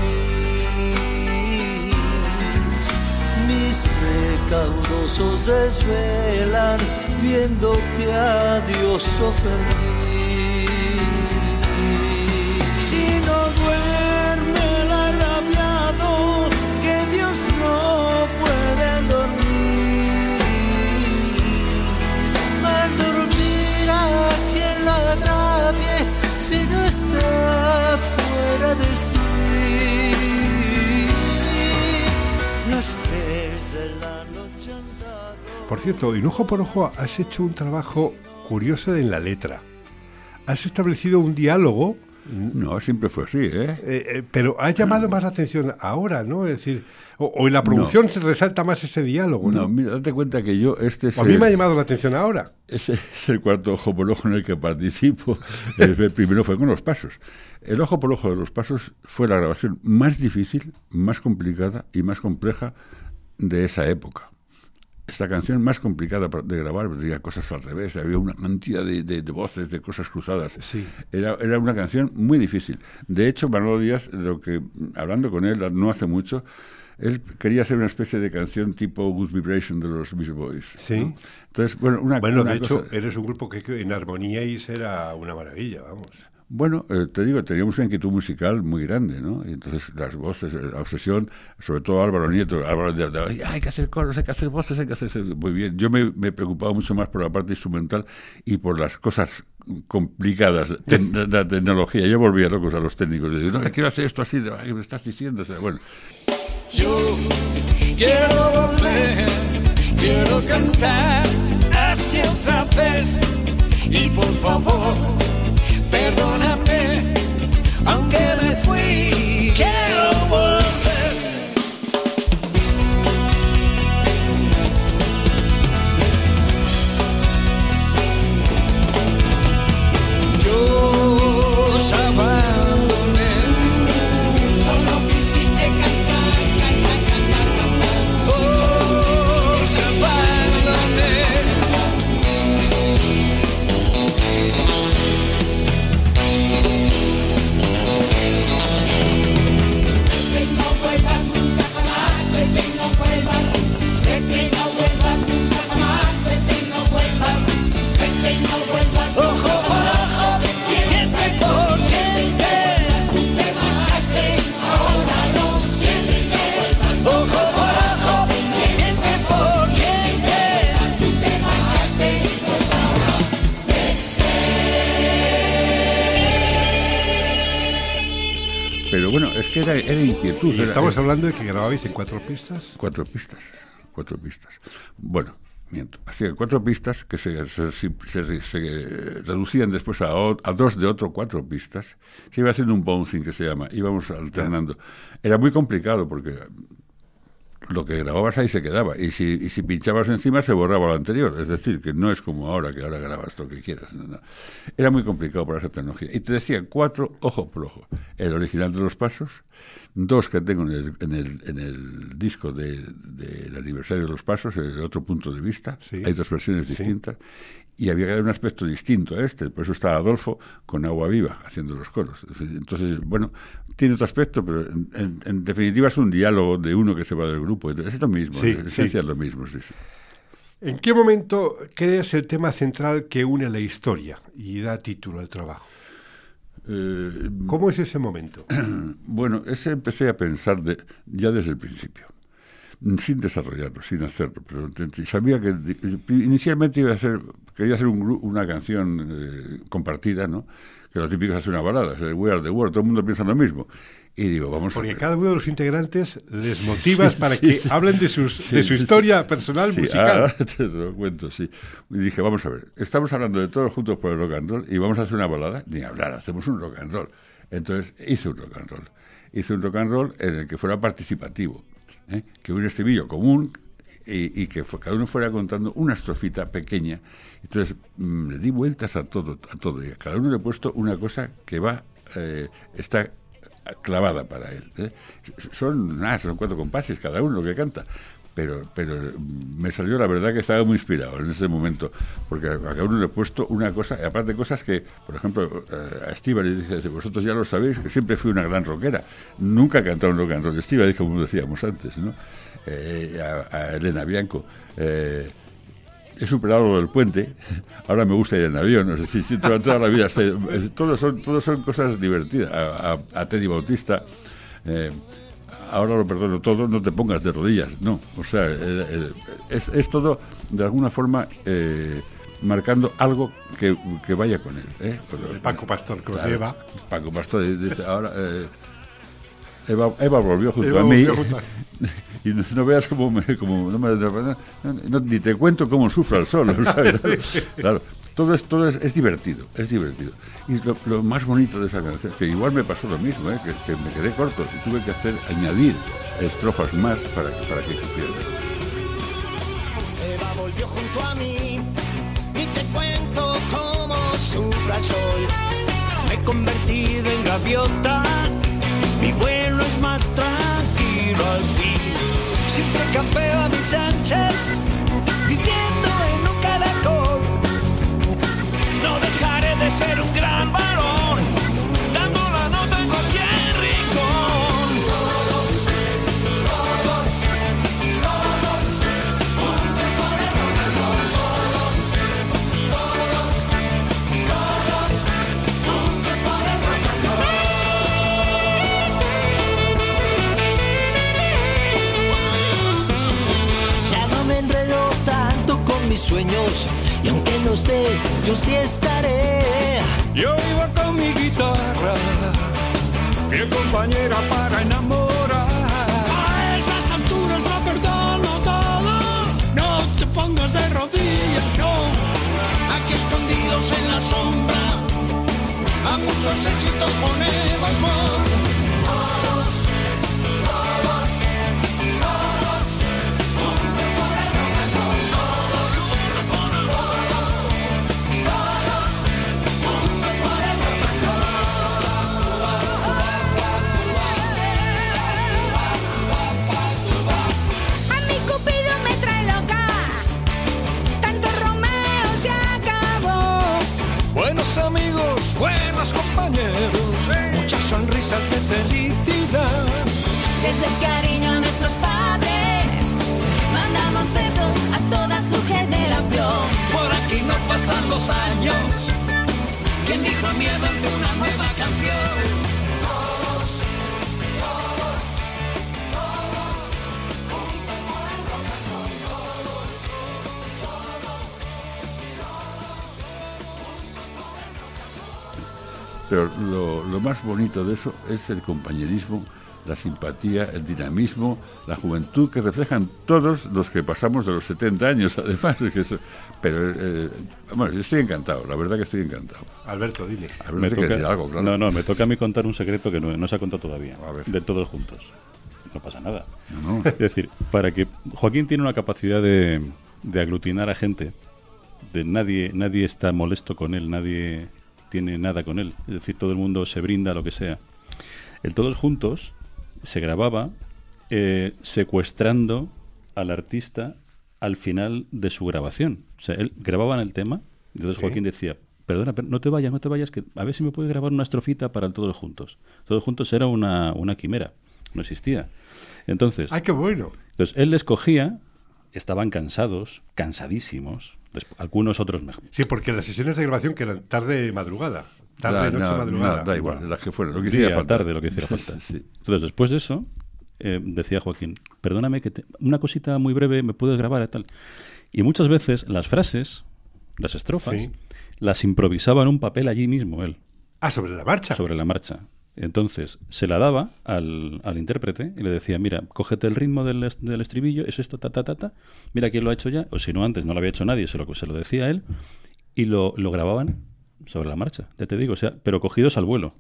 Mis recaudos os desvelan viéndote a Dios ofendí. Cierto, en Ojo por Ojo has hecho un trabajo curioso en la letra. Has establecido un diálogo No, siempre fue así, ¿eh? Eh, eh, pero ha llamado más la atención ahora, ¿no? Es decir, o, o en la producción se resalta más ese diálogo, ¿no? No, mira, date cuenta que yo, este es, a mí el, me ha llamado la atención ahora. ese es el cuarto ojo por ojo en el que participo. El, el primero fue con los pasos. El ojo por ojo de los pasos fue la grabación más difícil, más complicada y más compleja de esa época. Esta canción más complicada de grabar, tenía cosas al revés, había una cantidad de, de- de voces, de cosas cruzadas. Sí. Era, era una canción muy difícil. De hecho, Manolo Díaz, lo que, hablando con él no hace mucho, él quería hacer una especie de canción tipo Good Vibration de los Beach Boys. Sí. ¿no? Entonces, bueno, una Bueno, una de hecho, cosa- eres un grupo que en armoníais era una maravilla, vamos. Bueno, eh, te digo, teníamos una inquietud musical muy grande, ¿no? Entonces las voces, eh, la obsesión, sobre todo Álvaro Nieto, Álvaro de, "Ay, hay que hacer coros, hay que hacer voces, hay que hacer... Muy bien, yo me, me preocupaba mucho más por la parte instrumental y por las cosas complicadas de la tecnología. Yo volvía locos a los técnicos. Le digo, no, quiero hacer esto así, "Ay, me estás diciendo. O sea, bueno, Yo quiero volver, quiero cantar hacia otra vez. Y por favor, perdóname, aunque me fui, que era, era inquietud. Y estamos era- hablando de que grababais en cuatro pistas. Cuatro pistas, cuatro pistas. Bueno, miento. Hacía cuatro pistas que se, se- se- se- se reducían después a, o- a dos de otro cuatro pistas. Se iba haciendo un bouncing que se llama. Íbamos alternando. Era muy complicado porque lo que grababas ahí se quedaba. Y si, y si pinchabas encima se borraba lo anterior. Es decir, que no es como ahora, que ahora grabas lo que quieras. no, no. Era muy complicado para esa tecnología. Y te decía cuatro ojo por ojo. El original de los pasos, dos que tengo en el, en el, en el disco de- del aniversario de los pasos, el otro punto de vista. Sí. Hay dos versiones Sí. distintas. Y había que dar un aspecto distinto a este. Por eso está Adolfo con Agua Viva haciendo los coros. Entonces, bueno, tiene otro aspecto, pero en, en- en definitiva es un diálogo de uno que se va del grupo. Entonces, es lo mismo, Sí, en esencia sí. es lo mismo. Sí, sí. ¿En qué momento crees el tema central que une la historia y da título al trabajo? Eh, ¿Cómo es ese momento? Bueno, ese empecé a pensar de, ya desde el principio, sin desarrollarlo, sin hacerlo, pero sabía que inicialmente iba a ser, quería hacer un una canción eh, compartida, ¿no? Que lo típico es hacer una balada, es el We Are the World, todo el mundo piensa lo mismo. Y digo, vamos a Porque ver. cada uno de los integrantes les motivas Sí, para sí, que sí. hablen de, sus, de su historia personal musical. ahora te lo cuento, sí. Y dije, vamos a ver, estamos hablando de todos juntos por el rock and roll y vamos a hacer una balada, ni hablar, hacemos un rock and roll. Entonces hice un rock and roll. Hice un rock and roll en el que fuera participativo, ¿eh? que un estribillo común y, que cada uno fuera contando una estrofita pequeña. Entonces mm, le di vueltas a todo, a todo. Y a cada uno le he puesto una cosa que va, eh, está clavada para él. ¿eh? Son, nada, son cuatro compases cada uno que canta. Pero, pero mm, me salió la verdad que estaba muy inspirado en ese momento, porque a cada uno le he puesto una cosa, y aparte cosas que, por ejemplo, eh, a Estiva le dije, vosotros ya lo sabéis, que siempre fui una gran rockera, nunca he cantado un rock and roll. Dijo, como decíamos antes, ¿no? Eh, a, Elena Bianco, eh, he superado lo del puente, ahora me gusta ir en avión, no sé si, si toda, la vida, se- es- todo son, todo son cosas divertidas. A, a- a Teddy Bautista, ahora lo perdono todo, no te pongas de rodillas, no, o sea, eh, eh, es, es todo de alguna forma eh, marcando algo que, que vaya con él. ¿eh? Pero- El Paco Pastor que Claro, lleva. Paco Pastor dice, ahora... eh, Eva, Eva volvió junto Eva a mí volvió junto a- y no, no veas cómo me, como no me- no- ni te cuento cómo sufre el sol ¿sabes? claro todo es, todo es, es divertido, es divertido. Y lo, lo más bonito de esa canción, que igual me pasó lo mismo, ¿eh? que, que me quedé corto y tuve que hacer, añadir estrofas más para, para que cupiera. Eva volvió junto a mí y te cuento cómo sufra el sol. Me he convertido en gaviota, mi vuelo es más tranquilo al fin. Siempre campeo a mis anchas, viviendo en ser un gran varón, dando la nota en cualquier rincón. Ya no me enredo tanto con mis sueños y aunque no estés, yo sí estaré. Yo iba con mi guitarra, fiel compañera para enamorar. A estas alturas lo perdono todo. No te pongas de rodillas, no. Aquí escondidos en la sombra, a muchos éxitos ponemos voz. Sonrisas de felicidad. Desde el cariño a nuestros padres. Mandamos besos a toda su generación. Por aquí no pasan los años. ¿Quién dijo miedo ante una nueva canción? Pero lo, lo más bonito de eso es el compañerismo, la simpatía, el dinamismo, la juventud que reflejan todos los que pasamos de los 70 años, además. es que eso- pero, eh, bueno, yo estoy encantado, la verdad que estoy encantado. Alberto, dile. A ver, tiene que decir algo, claro. No, no, me toca a mí contar un secreto que no, no se ha contado todavía. A ver. De todos juntos. No pasa nada. No, no. Es decir, para que Joaquín tiene una capacidad de, de aglutinar a gente, de nadie, nadie está molesto con él, nadie tiene nada con él. Es decir, todo el mundo se brinda lo que sea. El Todos Juntos se grababa eh, secuestrando al artista al final de su grabación. O sea, él grababan el tema, entonces Sí. Joaquín decía, perdona, pero no te vayas, no te vayas, que a ver si me puedes grabar una estrofita para el Todos Juntos. Todos Juntos era una, una quimera, no existía. Entonces, ¡Ay, qué bueno! entonces él les cogía, estaban cansados, cansadísimos, algunos otros mejor. Sí, porque las sesiones de grabación que eran tarde madrugada. Tarde, Da- noche, no, madrugada. no, da igual, las que fueran, lo que hiciera falta. tarde, lo que hiciera falta. Sí. Entonces, después de eso, eh, decía Joaquín, perdóname que te- una cosita muy breve me puedes grabar y tal. Y muchas veces las frases, las estrofas, Sí. las improvisaba en un papel allí mismo él, Ah, sobre la marcha. sobre la marcha. Entonces, se la daba al, al intérprete y le decía, mira, cógete el ritmo del, del estribillo, es esto, ta, ta, ta, ta, mira quién lo ha hecho ya, o si no antes no lo había hecho nadie, se lo, se lo decía él, y lo, lo grababan sobre la marcha, ya te digo, o sea, pero cogidos al vuelo.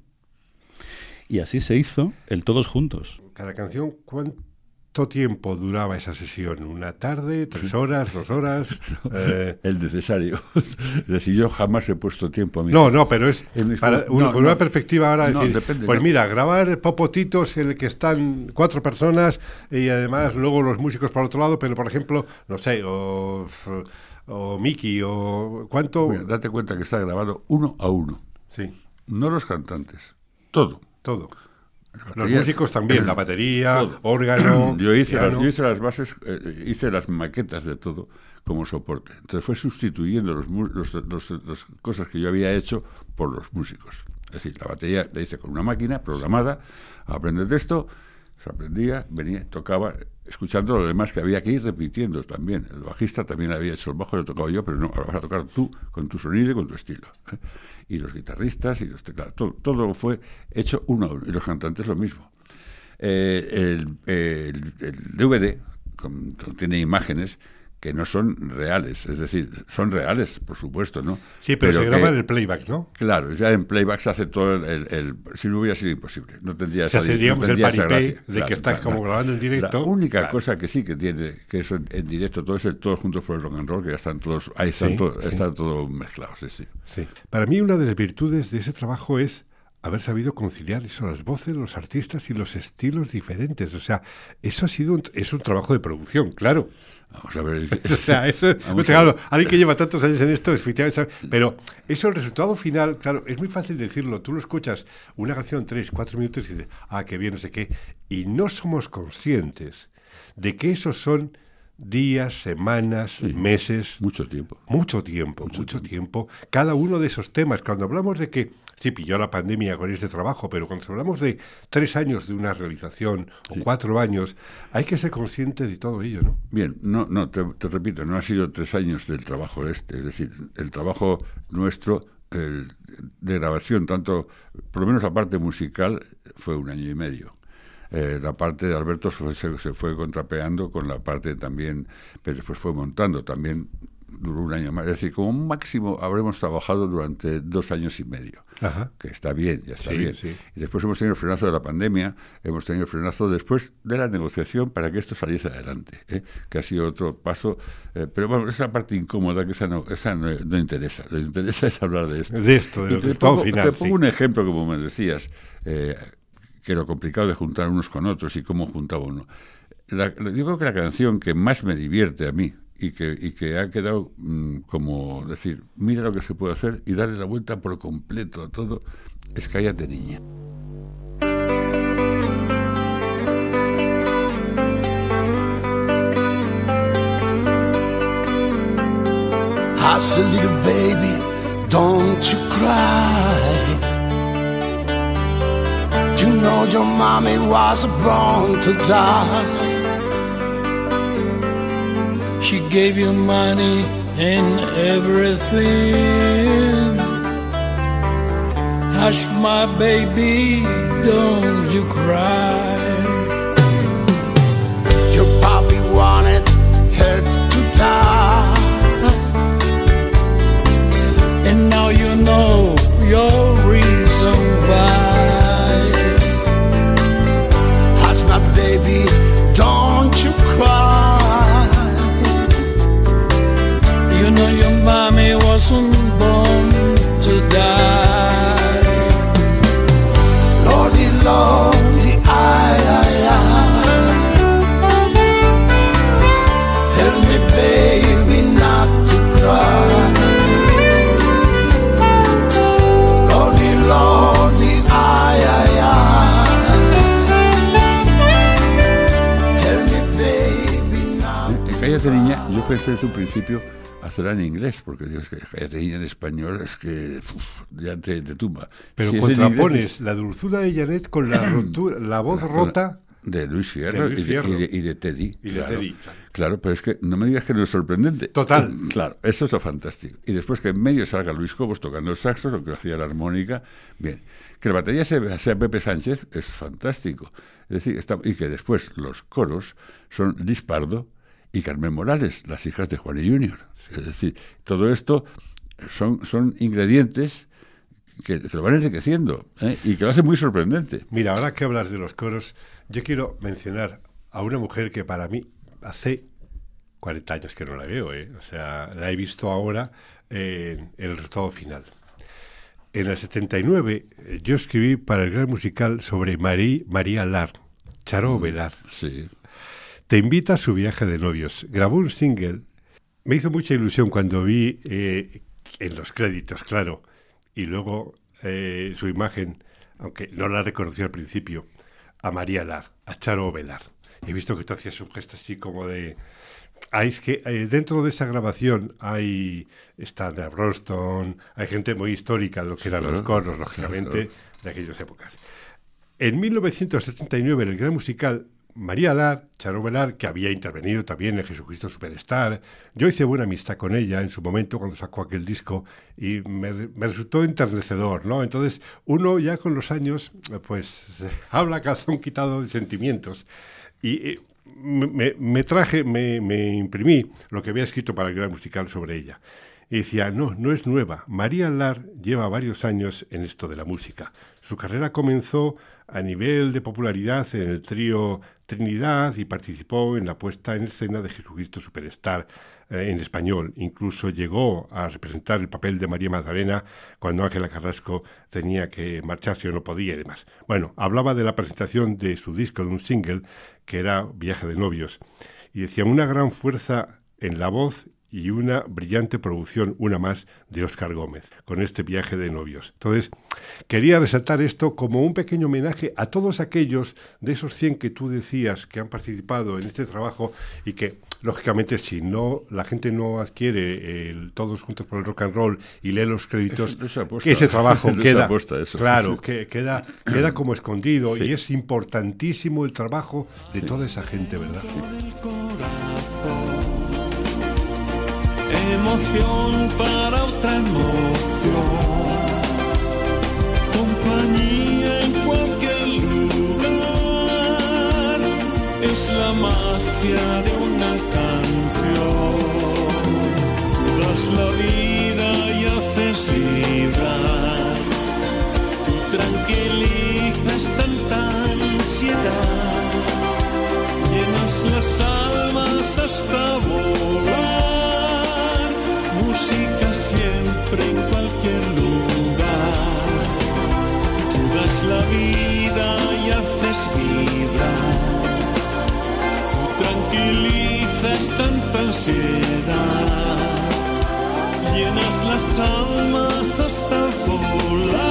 Y así se hizo el Todos Juntos. Cada canción, ¿cuánto tiempo duraba esa sesión? ¿Una tarde? ¿Tres horas? ¿Dos horas? Eh, El necesario. es decir, yo jamás he puesto tiempo a mí. No, no, pero es para, fu- un- no, con no. una perspectiva ahora No, decir, depende, pues mira, grabar popotitos en el que están cuatro personas y además luego los músicos por otro lado, pero por ejemplo, no sé, o, o Mickey, o cuánto... Mira, date cuenta que está grabado uno a uno. Sí, No los cantantes. Todo. todo. Los músicos también, el- la batería, todo. órgano, Yo hice, las, yo hice las bases, eh, hice las maquetas de todo como soporte. Entonces fue sustituyendo los, mu- los, los- las cosas que yo había hecho por los músicos. Es decir, la batería la hice con una máquina programada, aprende texto, se aprendía, venía, tocaba, escuchando lo demás que había que ir repitiendo también. El bajista también había hecho el bajo, lo tocaba yo, pero no, ahora vas a tocar tú, con tu sonido y con tu estilo. ¿eh? Y los guitarristas y los teclados, todo, todo fue hecho uno a uno. Y los cantantes lo mismo. Eh, el, DVD con- contiene imágenes que no son reales, es decir, son reales, por supuesto, ¿no? Sí, pero, se graba en el playback, ¿no? Claro, ya en playback se hace todo el... el- el- si no hubiera sido imposible, no tendría Se esa, hace, no digamos, el paripé gracia. de Claro, que estás claro, como grabando en directo. La única Claro. cosa que sí que tiene, que en, en directo, todo es el todos juntos por el rock and roll, que ya están todos, ahí están, Sí, todo, sí. están todos mezclados, sí, sí. Sí. Para mí una de las virtudes de ese trabajo es haber sabido conciliar eso, las voces, los artistas y los estilos diferentes. O sea, eso ha sido un, es un trabajo de producción, claro. Vamos a ver. O sea, eso, Vamos claro, alguien que lleva tantos años en esto, efectivamente, pero eso, el resultado final, claro, es muy fácil decirlo. Tú lo escuchas, una canción, tres, cuatro minutos y dices, ah, qué bien, no sé qué. Y no somos conscientes de que esos son días, semanas, Sí. meses, Mucho tiempo. mucho tiempo, mucho, tiempo. Cada uno de esos temas, cuando hablamos de que sí pilló la pandemia con este trabajo, pero cuando hablamos de tres años de una realización o cuatro años, hay que ser consciente de todo ello, ¿no? Bien, no, no, te, te repito, no ha sido tres años del trabajo este, es decir, el trabajo nuestro el, de grabación, tanto, por lo menos la parte musical, fue un año y medio. Eh, la parte de Alberto se, se fue contrapeando con la parte también, pero después fue montando, también duró un año más. Es decir, como máximo habremos trabajado durante dos años y medio Ajá. que está bien, ya está Sí, bien. sí. Y después hemos tenido el frenazo de la pandemia, hemos tenido el frenazo después de la negociación para que esto saliese adelante, ¿eh? que ha sido otro paso. eh, pero bueno, esa parte incómoda, que esa no, esa no, no interesa. Lo que interesa es hablar de esto. De esto, del resultado pongo, final, Te pongo sí. un ejemplo, como me decías, eh, que lo complicado de juntar unos con otros y cómo juntaba uno. La- yo creo que la canción que más me divierte a mí y que, y que ha quedado mm, como decir, mira lo que se puede hacer y darle la vuelta por completo a todo, es Cállate Niña. I said, little baby, don't you cry. You know your mommy was born to die. She gave you money and everything. Hush, my baby, don't you cry. Your papi wanted her to die. And now you know your reason why. Hush, my baby, wasn't born to die. Lordy, Lordy, I, I, I. Help me, baby, not to cry. Lordy, Lordy, I, I, I. Help me, baby, not En Cállate Niña, yo pensé desde un principio hacerla en inglés, porque digo, es que en español es que uf, ya te, te tumba. Pero Si contrapones la dulzura de Janet con la, rotura, la voz rota. de Luis Fierro, de Luis y, de, Fierro. y de- y de Teddy. Y de claro. Teddy. Claro, pero es que no me digas que no es sorprendente. Total. Claro, eso es lo fantástico. Y después que en medio salga Luis Cobos tocando el saxo, lo que hacía la armónica, bien. Que la batería sea, sea Pepe Sánchez es fantástico. Es decir, está- y que después los coros son Liz Pardo y Carmen Morales, las hijas de Juan y Junior. Es decir, todo esto son, son ingredientes que, que lo van enriqueciendo ¿eh? y que lo hacen muy sorprendente. Mira, ahora que hablas de los coros, yo quiero mencionar a una mujer que para mí hace 40 años que no la veo, ¿eh? o sea, la he visto ahora en el resultado final. En el 79 eh, yo escribí para el gran musical sobre Marí, María Lar, Charo Velar. Sí. Te invita a su viaje de novios. Grabó un single. Me hizo mucha ilusión cuando vi eh, en los créditos, claro, y luego eh, su imagen, aunque no la reconocí al principio, a María Lar, a Charo Velar. He visto que tú hacías un gesto así como de... Ah, es que eh, dentro de esa grabación hay está Andrea Bronston, hay gente muy histórica de lo que eran Claro, los coros, lógicamente, claro. de aquellas épocas. En 1979, en el gran musical, María Lar, Charo Velar, que había intervenido también en Jesucristo Superstar, yo hice buena amistad con ella en su momento cuando sacó aquel disco y me, resultó enternecedor, ¿no? Entonces, uno ya con los años, pues, habla calzón quitado de sentimientos. Y eh, me, me traje, me, me imprimí lo que había escrito para el gran musical sobre ella. Y decía, no, no es nueva. María Lar lleva varios años en esto de la música. Su carrera comenzó a nivel de popularidad en el trío Trinidad y participó en la puesta en escena de Jesucristo Superstar eh, en español. Incluso llegó a representar el papel de María Magdalena cuando Ángela Carrasco tenía que marcharse o no podía y demás. Bueno, hablaba de la presentación de su disco, de un single, que era Viaje de Novios. Y decía, una gran fuerza en la voz y una brillante producción, una más, de Óscar Gómez, con este viaje de novios. Entonces, quería resaltar esto como un pequeño homenaje a todos aquellos de esos 100 que tú decías que han participado en este trabajo y que, lógicamente, si no la gente no adquiere el Todos Juntos por el Rock and Roll y lee los créditos, ese trabajo queda, claro, que queda, queda como escondido y es importantísimo el trabajo de toda esa gente, ¿verdad? Emoción para otra emoción. Compañía en cualquier lugar es la magia de una canción. Tú das la vida y haces vibrar. Tú tranquilizas tanta ansiedad. Llenas las almas hasta volar vida y haces vibrar. Tú tranquilizas tanta ansiedad. Llenas las almas hasta volar.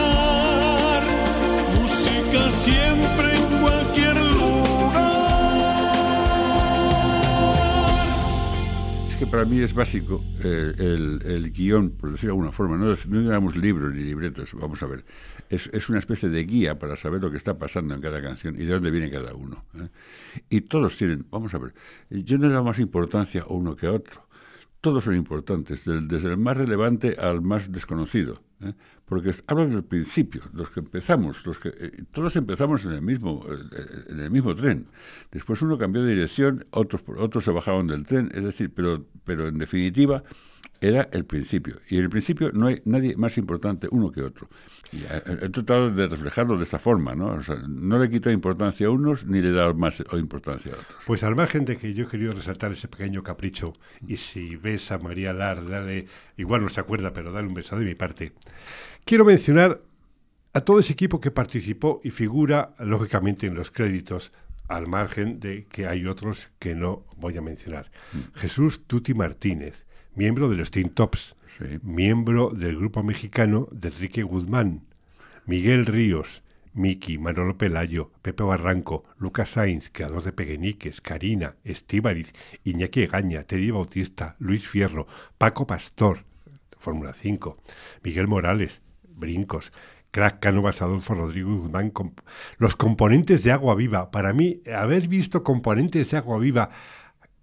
Para mí es básico eh, el, el, guion, por decirlo de alguna forma. No, no digamos libros ni libretos, vamos a ver. Es, una especie de guía para saber lo que está pasando en cada canción y de dónde viene cada uno. ¿eh? Y todos tienen, vamos a ver, yo no le doy más importancia a uno que a otro. Todos son importantes, desde el más relevante al más desconocido. ¿Eh? Porque hablan del principio, los que empezamos, los que eh, todos empezamos en el mismo eh, en el mismo tren. Después uno cambió de dirección, otros otros se bajaron del tren, es decir, pero pero en definitiva era el principio. Y en el principio no hay nadie más importante uno que otro. Y he, he tratado de reflejarlo de esta forma, ¿no? O sea, no le quito importancia a unos ni le da más importancia a otros. Pues al margen de que yo he querido resaltar ese pequeño capricho, y si ves a María Lar, dale, igual no se acuerda, pero dale un beso de mi parte. Quiero mencionar a todo ese equipo que participó y figura, lógicamente, en los créditos, al margen de que hay otros que no voy a mencionar. Mm. Jesús Tuti Martínez, miembro de los Teen Tops, sí. miembro del grupo mexicano de Enrique Guzmán, Miguel Ríos, Miki, Manolo Pelayo, Pepe Barranco, Lucas Sainz, creador de Pegueniques, Karina, Estíbaliz, Iñaki Egaña, Teddy Bautista, Luis Fierro, Paco Pastor, Fórmula 5, Miguel Morales, Brincos, Crack Cánovas, Adolfo Rodrigo Guzmán, comp los componentes de Agua Viva. Para mí, haber visto componentes de Agua Viva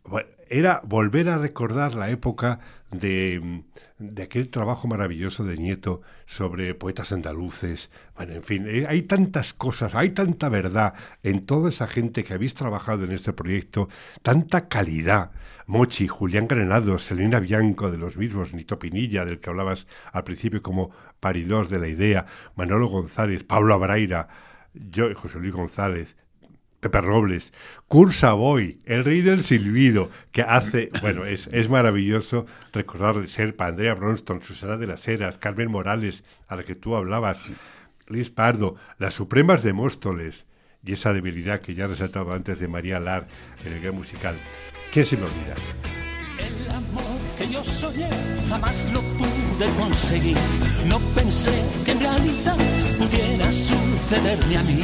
bueno, era volver a recordar la época de, de, aquel trabajo maravilloso de Nieto sobre poetas andaluces. Bueno, en fin, eh, hay tantas cosas, hay tanta verdad en toda esa gente que habéis trabajado en este proyecto, tanta calidad. Mochi, Julián Granados, Selena Bianco de los mismos, Nito Pinilla, del que hablabas al principio como paridor de la idea, Manolo González, Pablo Abraira, yo, José Luis González, Pepe Robles, Cursa Boy, el rey del silbido, que hace, bueno, es, es maravilloso recordar de Serpa, Andrea Bronston, Susana de las Heras, Carmen Morales, a la que tú hablabas, Liz Pardo, las Supremas de Móstoles, y esa debilidad que ya he resaltado antes de María Lar en el game musical. ¿Quién se me olvida? El amor que yo soñé jamás lo pude conseguir. No pensé que en realidad pudiera sucederme a mí.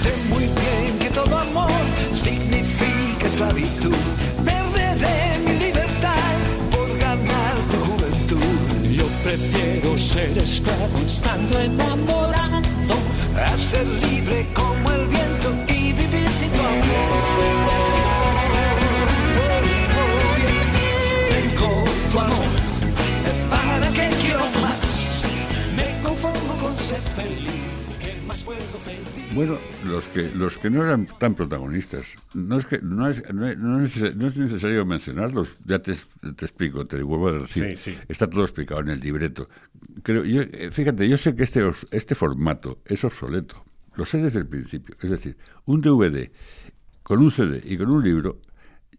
Sé muy bien que todo amor significa esclavitud. Verde de mi libertad por ganar tu juventud. Yo prefiero ser esclavo estando enamorado a ser libre como el viento y vivir sin tu amor. Tengo tu amor, Bueno, los que los que no eran tan protagonistas, no es que no es, no es, no es neces- no es necesario mencionarlos. Ya te, te explico, te vuelvo a decir. Sí, sí. Está todo explicado en el libreto. Creo, yo, eh, fíjate, yo sé que este este formato es obsoleto. Lo sé desde el principio. Es decir, un DVD con un CD y con un libro,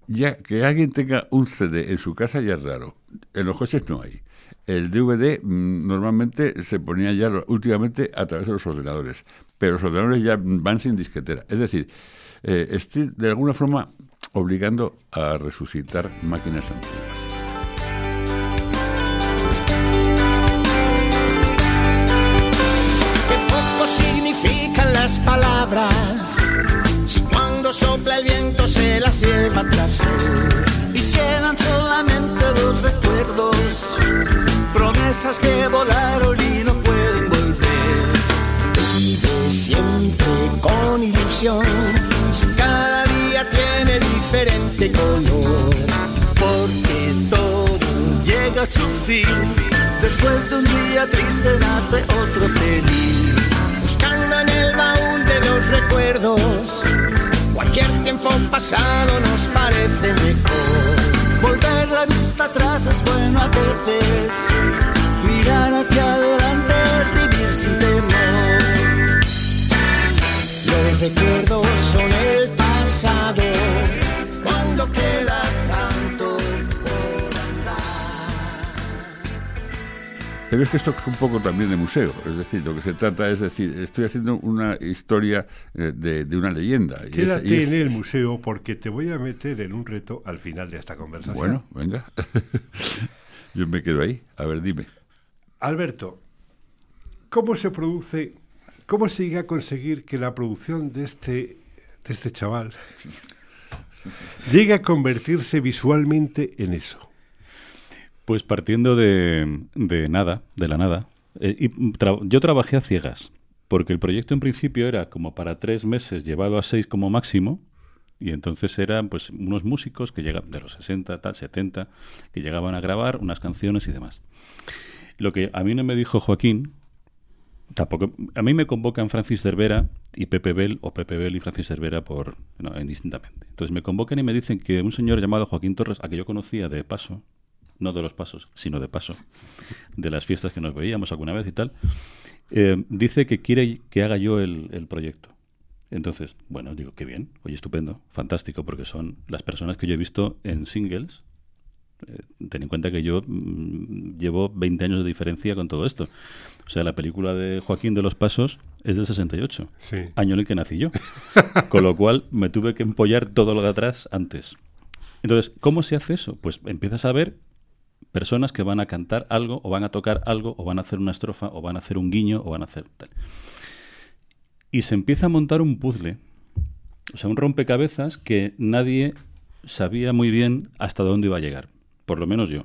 ya que alguien tenga un CD en su casa ya es raro. En los coches no hay. El DVD mm, normalmente se ponía ya últimamente a través de los ordenadores, pero los ordenadores ya van sin disquetera. Es decir, eh, estoy de alguna forma obligando a resucitar máquinas antiguas. las palabras si cuando sopla el viento se las lleva tras él. y quedan solamente los recuerdos, promesas que volaron y no pueden con ilusión, si cada día tiene diferente color. Porque todo llega a su fin, después de un día triste nace otro feliz. Buscando en el baúl de los recuerdos, cualquier tiempo pasado nos parece mejor. Volver la vista atrás es bueno a veces, mirar hacia adelante recuerdos son el pasado, cuando queda tanto por andar. Pero es que esto es un poco también de museo, es decir, lo que se trata es decir, estoy haciendo una historia eh, de, de una leyenda. y es- Quédate y es- en el museo porque te voy a meter en un reto al final de esta conversación. Bueno, venga. Yo me quedo ahí. A ver, dime. Alberto, ¿cómo se produce, cómo se llega a conseguir que la producción de este, de este chaval llegue a convertirse visualmente en eso? Pues partiendo de, de nada, de la nada. Eh, y yo trabajé a ciegas, porque el proyecto en principio era como para tres meses, llevado a seis como máximo, y entonces eran pues unos músicos que llegaban de los 60, tal, 70, que llegaban a grabar unas canciones y demás. Lo que a mí no me dijo Joaquín, tampoco, a mí me convocan Francis Cervera y Pepe Bell, o Pepe Bell y Francis Cervera por, indistintamente. Entonces me convocan y me dicen que un señor llamado Joaquín Torres, a que yo conocía de paso, no de los pasos, sino de paso, de las fiestas que nos veíamos alguna vez y tal, eh, dice que quiere que haga yo el, el proyecto. Entonces, bueno, digo, qué bien, oye, estupendo, fantástico, porque son las personas que yo he visto en singles. Eh, ten en cuenta que yo mm, llevo 20 años de diferencia con todo esto. O sea, la película de Joaquín de los Pasos es del 68, Sí. año en el que nací yo. Con lo cual me tuve que empollar todo lo de atrás antes. Entonces, ¿cómo se hace eso? Pues empiezas a ver personas que van a cantar algo, o van a tocar algo, o van a hacer una estrofa, o van a hacer un guiño, o van a hacer tal. Y se empieza a montar un puzzle, o sea, un rompecabezas que nadie sabía muy bien hasta dónde iba a llegar, por lo menos yo.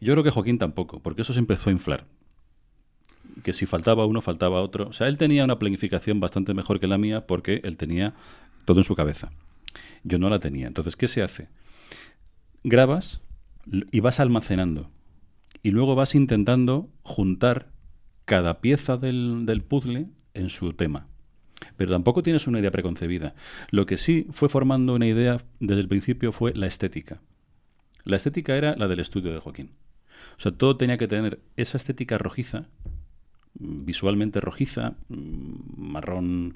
Yo creo que Joaquín tampoco, porque eso se empezó a inflar. Que si faltaba uno, faltaba otro. O sea, él tenía una planificación bastante mejor que la mía porque él tenía todo en su cabeza. Yo no la tenía. Entonces, ¿qué se hace? Grabas y vas almacenando. Y luego vas intentando juntar cada pieza del, del puzzle en su tema. Pero tampoco tienes una idea preconcebida. Lo que sí fue formando una idea desde el principio fue la estética. La estética era la del estudio de Joaquín. O sea, todo tenía que tener esa estética rojiza, visualmente rojiza, mm, marrón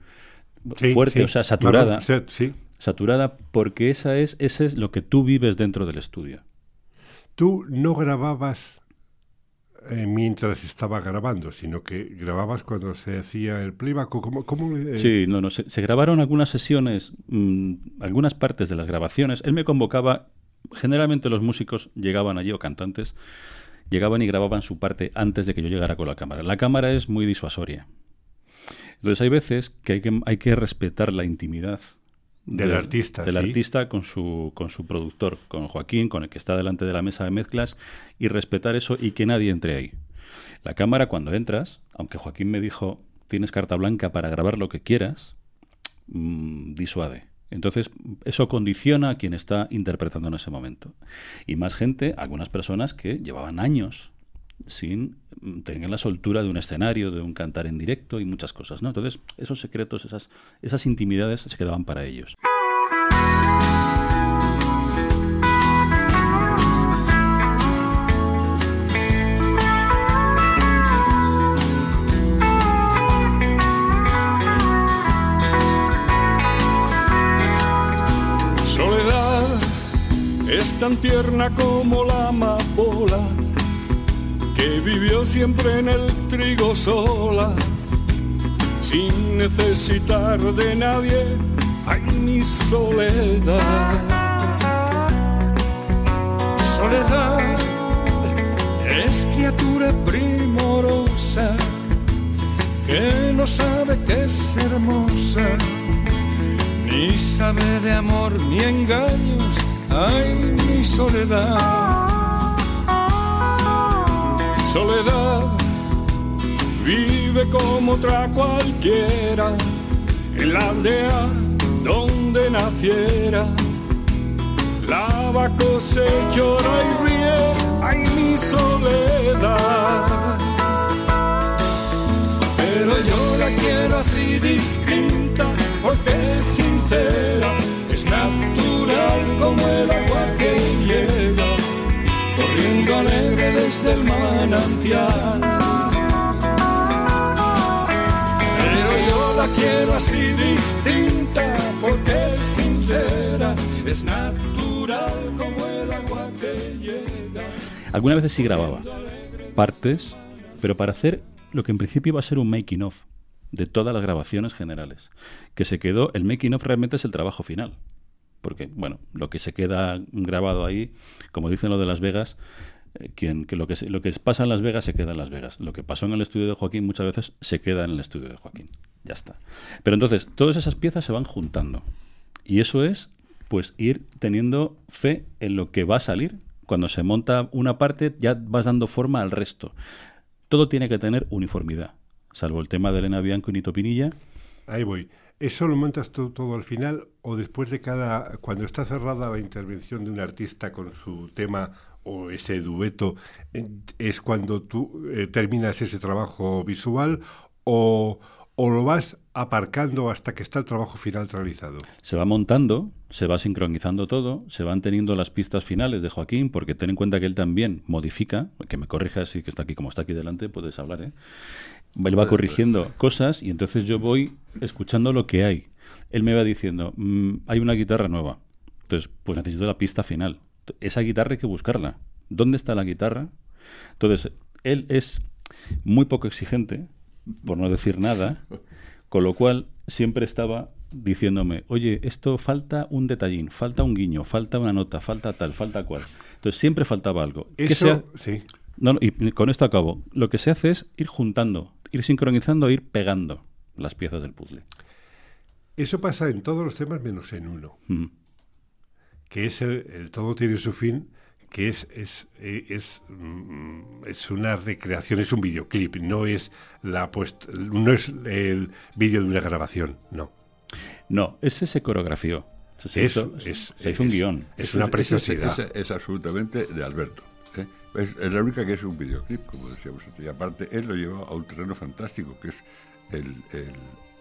Sí, fuerte, sí. o sea, saturada. Marrón, sí, sí. Saturada porque esa es, ese es lo que tú vives dentro del estudio. Tú no grababas eh, mientras estaba grabando, sino que grababas cuando se hacía el playback. ¿Cómo, cómo, eh, Sí, no, no. Se, se grabaron algunas sesiones, mm, algunas partes de las grabaciones. Él me convocaba. Generalmente los músicos llegaban allí o cantantes llegaban y grababan su parte antes de que yo llegara con la cámara. La cámara es muy disuasoria. Entonces hay veces que hay que, hay que respetar la intimidad Del artista, del sí. artista con su, con su productor, con Joaquín, con el que está delante de la mesa de mezclas, y respetar eso y que nadie entre ahí. La cámara cuando entras, aunque Joaquín me dijo, tienes carta blanca para grabar lo que quieras, mm, disuade. Entonces, eso condiciona a quien está interpretando en ese momento. Y más gente, algunas personas que llevaban años sin mm, tener la soltura de un escenario, de un cantar en directo y muchas cosas, ¿no? Entonces, esos secretos, esas, esas intimidades se quedaban para ellos. Es tan tierna como la amapola que vivió siempre en el trigo sola, sin necesitar de nadie, ay mi soledad. Soledad es criatura primorosa que no sabe que es hermosa ni sabe de amor ni engaños, ay mi soledad. Soledad vive como otra cualquiera en la aldea donde naciera. Lava, cose, llora y ríe, ay mi soledad pero yo la quiero así distinta porque es sincera, es natural como el agua que llega, corriendo alegre desde el manantial. Pero yo la quiero así distinta porque es sincera, es natural como el agua que llega. Algunas veces sí grababa partes, pero para hacer lo que en principio iba a ser un making of de todas las grabaciones generales, que se quedó, el making of realmente es el trabajo final, porque bueno, lo que se queda grabado ahí, como dicen lo de Las Vegas, eh, quien, que lo que lo que pasa en Las Vegas se queda en Las Vegas, lo que pasó en el estudio de Joaquín muchas veces se queda en el estudio de Joaquín, ya está. Pero entonces todas esas piezas se van juntando. Y eso es pues ir teniendo fe en lo que va a salir. Cuando se monta una parte ya vas dando forma al resto. Todo tiene que tener uniformidad, salvo el tema de Elena Bianco y Nito Pinilla. Ahí voy. ¿Eso lo montas todo al final o después de cada... cuando está cerrada la intervención de un artista con su tema o ese dueto, eh, es cuando tú eh, terminas ese trabajo visual o, o lo vas aparcando hasta que está el trabajo final realizado? Se va montando, se va sincronizando todo, se van teniendo las pistas finales de Joaquín, porque ten en cuenta que él también modifica, que me corrija así que está aquí, como está aquí delante, puedes hablar, ¿eh? Él va corrigiendo cosas y entonces yo voy escuchando lo que hay. Él me va diciendo, "Mm, hay una guitarra nueva, entonces pues necesito la pista final. Esa guitarra hay que buscarla. ¿Dónde está la guitarra? Entonces, él es muy poco exigente, por no decir nada, con lo cual siempre estaba diciéndome, oye, esto falta un detallín, falta un guiño, falta una nota, falta tal, falta cual. Entonces siempre faltaba algo. ¿Qué se ha- Eso, sí. no, no, y con esto acabo. Lo que se hace es ir juntando, ir sincronizando, ir pegando las piezas del puzzle. Eso pasa en todos los temas menos en uno, Mm. que es el, el todo tiene su fin, que es, es, es, mm, es una recreación, es un videoclip, no es, la puest- no es el vídeo de una grabación, no. No, ese se coreografió. Se, hizo, es- se hizo un guion. es una preciosidad. Es, es absolutamente de Alberto. ¿eh? Es, es la única que es un videoclip, como decíamos antes. Y aparte, él lo lleva a un terreno fantástico, que es el, el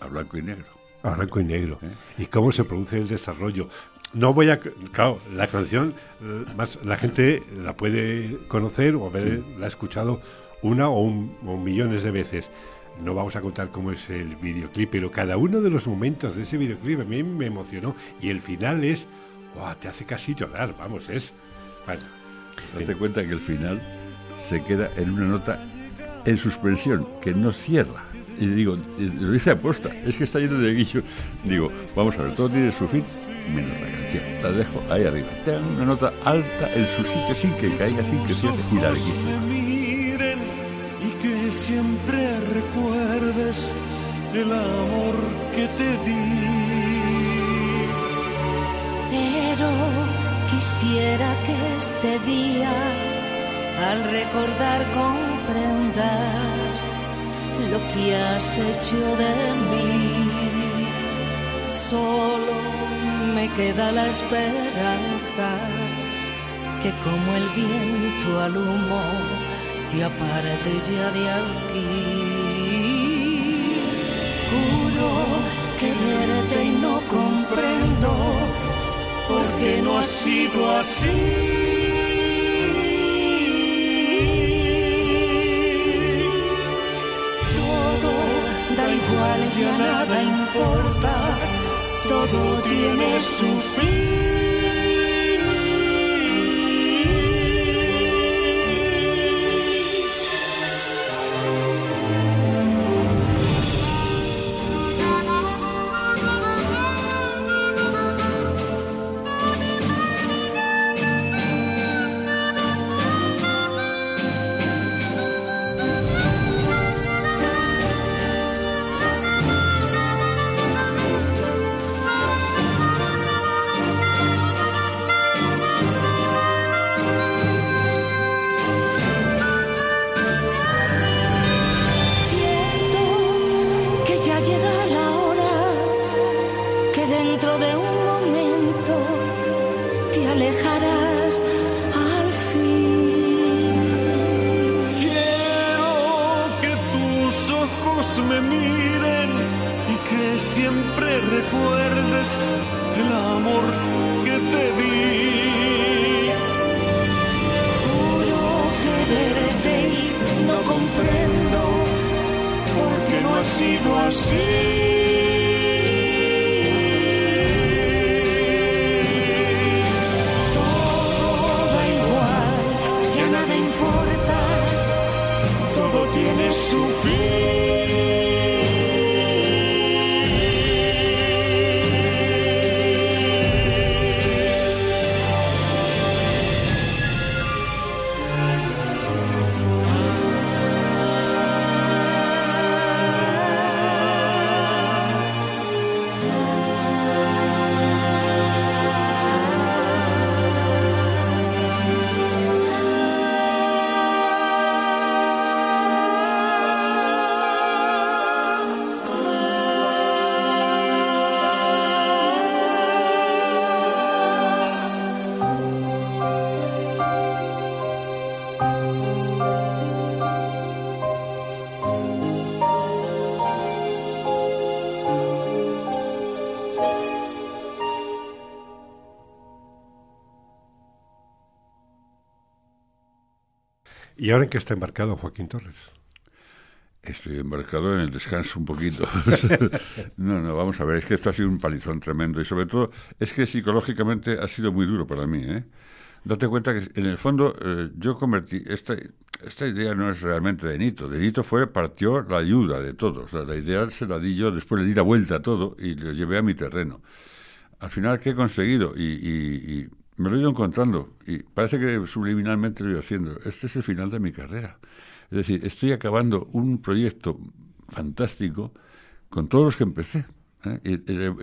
a blanco y negro. A blanco y negro. ¿Eh? Y cómo se produce el desarrollo. No voy a... Claro, la canción, eh, más la gente la puede conocer o haber, la ha escuchado una o, un- o millones de veces. No vamos a contar cómo es el videoclip, pero cada uno de los momentos de ese videoclip a mí me emocionó. Y el final es... ¡guau! te hace casi llorar, vamos, es... Bueno, Date cuenta que el final se queda en una nota en suspensión, que no cierra. Y digo, lo dice aposta, es que está lleno de guillo. Digo, vamos a ver, todo tiene su fin, menos la canción. La dejo ahí arriba. Tengo una nota alta en su sitio sin que caiga, sin que cierre y larguísima. miren y que siempre recuerdes el amor que te di. Pero quisiera que ese día, al recordar comprendas lo que has hecho de mí. Solo me queda la esperanza que como el viento al humo te aparte ya de aquí. Juro quererte y no comprendo por qué no ha sido así. Todo da igual, ya nada importa, todo tiene su fin. ¿Y ahora en qué está embarcado Joaquín Torres? Estoy embarcado en el descanso un poquito. no, no, vamos a ver, es que esto ha sido un palizón tremendo y sobre todo es que psicológicamente ha sido muy duro para mí. ¿eh? Date cuenta que en el fondo eh, yo convertí, esta, esta idea no es realmente de Nito, de Nito fue, partió la ayuda de todos, o sea, la idea se la di yo, después le di la vuelta a todo y le llevé a mi terreno. Al final, ¿qué he conseguido? Y, y- y me lo he ido encontrando y parece que subliminalmente lo he ido haciendo. Este es el final de mi carrera. Es decir, estoy acabando un proyecto fantástico con todos los que empecé. ¿Eh?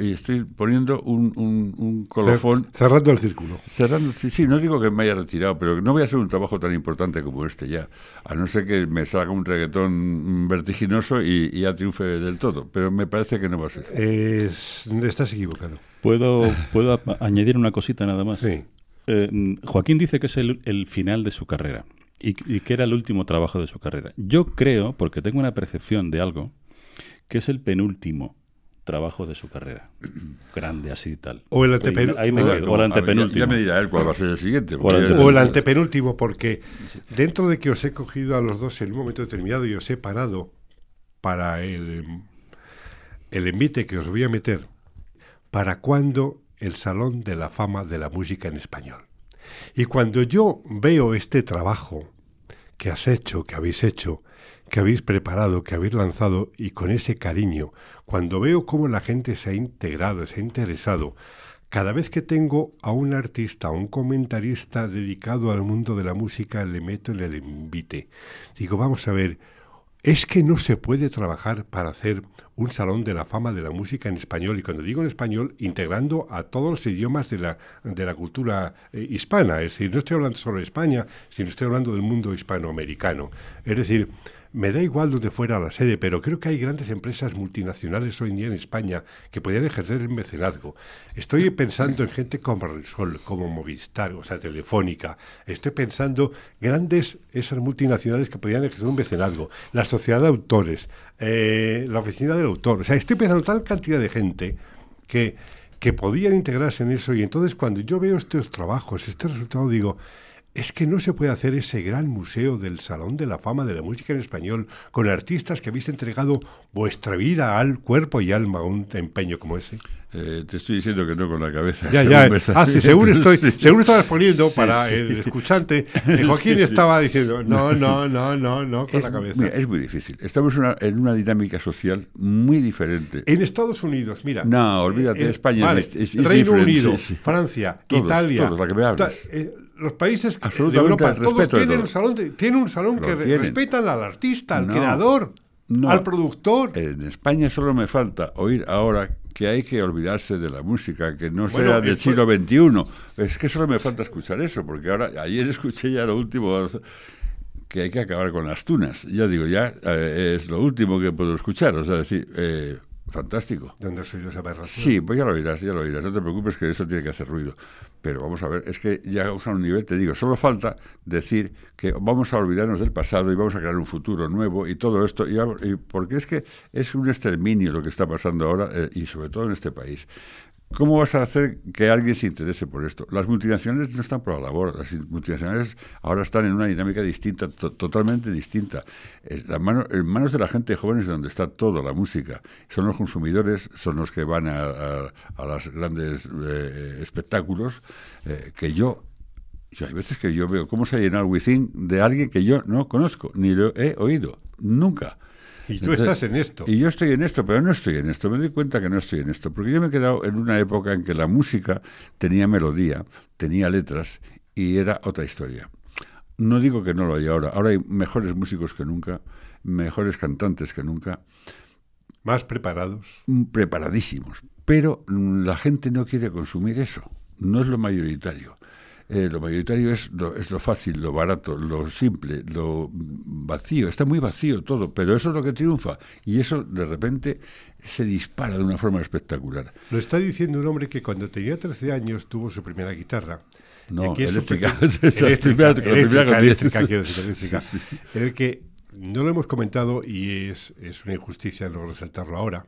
Y, estoy poniendo un, un, un colofón. Cer- cerrando el círculo. Cerrando, sí, sí, no digo que me haya retirado, pero no voy a hacer un trabajo tan importante como este ya. A no ser que me salga un reggaetón vertiginoso y, y ya triunfe del todo. Pero me parece que no va a ser. Es- estás equivocado. ¿Puedo, ¿Puedo a- añadir una cosita nada más? Sí. Eh, Joaquín dice que es el, el final de su carrera y, y que era el último trabajo de su carrera. Yo creo, porque tengo una percepción de algo, que es el penúltimo trabajo de su carrera. Grande así y tal. O el antepen- ahí me O el ya- antepenúltimo. Ya, me dirá él cuál va a ser el siguiente. O el. O el antepenúltimo, porque dentro de que os he cogido a los dos en un momento determinado y os he parado para el, el envite que os voy a meter, ¿para cuándo el Salón de la Fama de la Música en Español? Y cuando yo veo este trabajo que has hecho, que habéis hecho, que habéis preparado, que habéis lanzado y con ese cariño, cuando veo cómo la gente se ha integrado, se ha interesado, cada vez que tengo a un artista, a un comentarista dedicado al mundo de la música, le meto en el envite. Digo, vamos a ver, es que no se puede trabajar para hacer un salón de la fama de la música en español, y cuando digo en español, integrando a todos los idiomas de la, de la cultura eh, hispana. Es decir, no estoy hablando solo de España, sino estoy hablando del mundo hispanoamericano. Es decir, me da igual donde fuera la sede, pero creo que hay grandes empresas multinacionales hoy en día en España que podrían ejercer el mecenazgo. Estoy pensando en gente como Resol, como Movistar, o sea, Telefónica. Estoy pensando grandes esas multinacionales que podrían ejercer un mecenazgo. La sociedad de autores, eh, la oficina del autor. O sea, estoy pensando tal cantidad de gente que, que podían integrarse en eso. Y entonces cuando yo veo estos trabajos, este resultado, digo, es que no se puede hacer ese gran museo del Salón de la Fama de la Música en Español con artistas que habéis entregado vuestra vida al cuerpo y alma a un empeño como ese. Eh, te estoy diciendo que no con la cabeza. Ya, ya. Ah, sí, según, estoy, según estabas poniendo para el escuchante, eh, Joaquín estaba diciendo, no, no, no, no, no, con es, la cabeza. Mira, es muy difícil. Estamos una, en una dinámica social muy diferente. En Estados Unidos, mira. No, olvídate, eh, España vale, es, es Reino Unido. Francia, Todos, Italia. todos, la que me hables. ta- los países de Europa, todos tienen todo. un salón, de- tienen un salón Lo que tienen. respetan al artista, al No, creador, no. al productor. En España solo me falta oír ahora que hay que olvidarse de la música, que no Bueno, sea del esto- siglo XXI. Es que solo me falta escuchar eso, porque ahora ayer escuché ya lo último, que hay que acabar con las tunas. Ya digo, ya eh, es lo último que puedo escuchar. O sea, decir, eh, fantástico. ¿Dónde soy yo esa aberración? Sí, pues ya lo oirás, ya lo oirás. No te preocupes que eso tiene que hacer ruido. Pero vamos a ver, es que ya a un nivel, te digo, solo falta decir que vamos a olvidarnos del pasado y vamos a crear un futuro nuevo y todo esto. Y, y porque es que es un exterminio lo que está pasando ahora eh, y sobre todo en este país. ¿Cómo vas a hacer que alguien se interese por esto? Las multinacionales no están por la labor. Las multinacionales ahora están en una dinámica distinta, to- totalmente distinta. Eh, la mano- en manos de la gente joven es donde está toda la música. Son los consumidores, son los que van a, a, a los grandes eh, espectáculos eh, que yo yo hay veces que yo veo cómo se ha llenado el Within de alguien que yo no conozco, ni lo he oído, nunca. Y tú estás en esto. Y yo estoy en esto, pero no estoy en esto. Me doy cuenta que no estoy en esto. Porque yo me he quedado en una época en que la música tenía melodía, tenía letras y era otra historia. No digo que no lo hay ahora. Ahora hay mejores músicos que nunca, mejores cantantes que nunca, Más preparados. mm, preparadísimos. Pero mm, la gente no quiere consumir eso. No es lo mayoritario. Eh, lo mayoritario es lo, es lo fácil, lo barato, lo simple, lo vacío. Está muy vacío todo, pero eso es lo que triunfa. Y eso de repente se dispara de una forma espectacular. Lo está diciendo un hombre que cuando tenía 13 años tuvo su primera guitarra. No, su eléctrica. eléctrica, eléctrica, el que no lo hemos comentado y es, es una injusticia no resaltarlo ahora.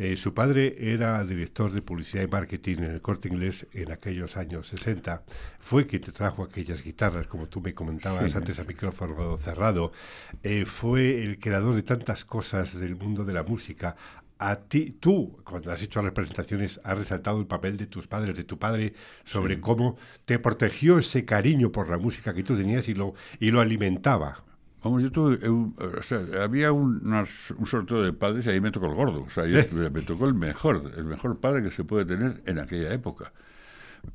Eh, su padre era director de publicidad y marketing en el corte inglés en aquellos años 60. Fue quien te trajo aquellas guitarras, como tú me comentabas Sí. antes a micrófono cerrado. Eh, fue el creador de tantas cosas del mundo de la música. A ti, tú, cuando has hecho las presentaciones, has resaltado el papel de tus padres, de tu padre, sobre cómo te protegió ese cariño por la música que tú tenías y lo, y lo alimentaba. Vamos, yo tuve, o sea, había un, unas- un sorteo de padres y ahí me tocó el gordo. O sea, yo- me tocó el mejor, el mejor padre que se puede tener en aquella época.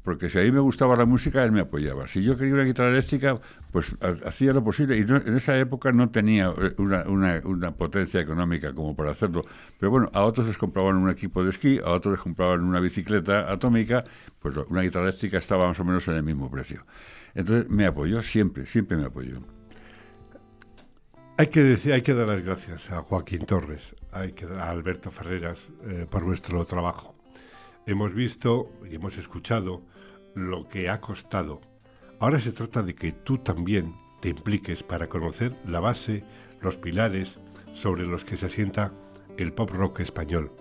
Porque si a mí me gustaba la música, él me apoyaba. Si yo quería una guitarra eléctrica, pues ha- hacía lo posible. Y no- en esa época no tenía eh, una, una- una potencia económica como para hacerlo. Pero bueno, a otros les compraban un equipo de esquí, a otros les compraban una bicicleta atómica, pues una guitarra eléctrica estaba más o menos en el mismo precio. Entonces me apoyó siempre, siempre me apoyó. Hay que, decir, hay que dar las gracias a Joaquín Torres, hay que a Alberto Ferreras eh, por vuestro trabajo. Hemos visto y hemos escuchado lo que ha costado. Ahora se trata de que tú también te impliques para conocer la base, los pilares sobre los que se asienta el pop rock español.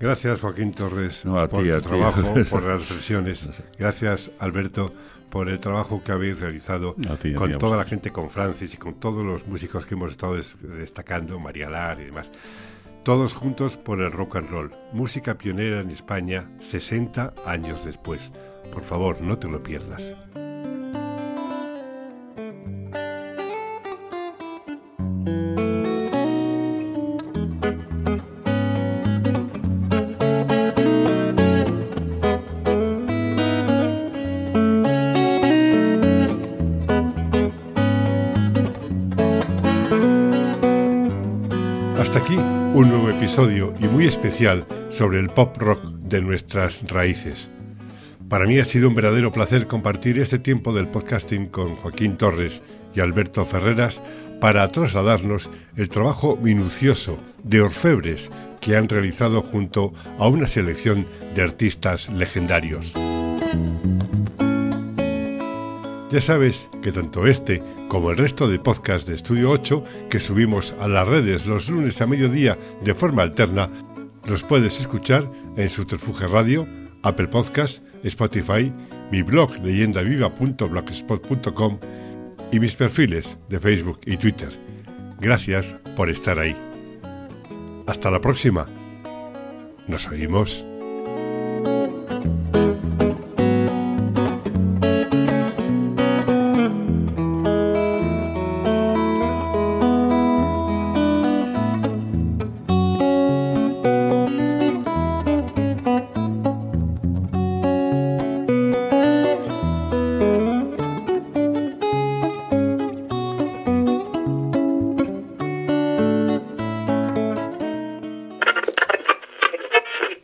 Gracias Joaquín Torres No, por ti, tu ti. trabajo, por las reflexiones. Gracias Alberto por el trabajo que habéis realizado ti, con toda la gente, con Francis y con todos los músicos que hemos estado des- destacando, María Lar y demás. Todos juntos por el rock and roll. Música pionera en España 60 años después. Por favor, no te lo pierdas. Sobre el pop rock de nuestras raíces. Para mí ha sido un verdadero placer compartir este tiempo del podcasting con Joaquín Torres y Alberto Ferreras para trasladarnos el trabajo minucioso de orfebres que han realizado junto a una selección de artistas legendarios. Ya sabes que tanto este como el resto de podcasts de Estudio 8 que subimos a las redes los lunes a mediodía de forma alterna, los puedes escuchar en Subterfuge Radio, Apple Podcast, Spotify, mi blog leyendaviva.blogspot.com y mis perfiles de Facebook y Twitter. Gracias por estar ahí. Hasta la próxima. Nos oímos.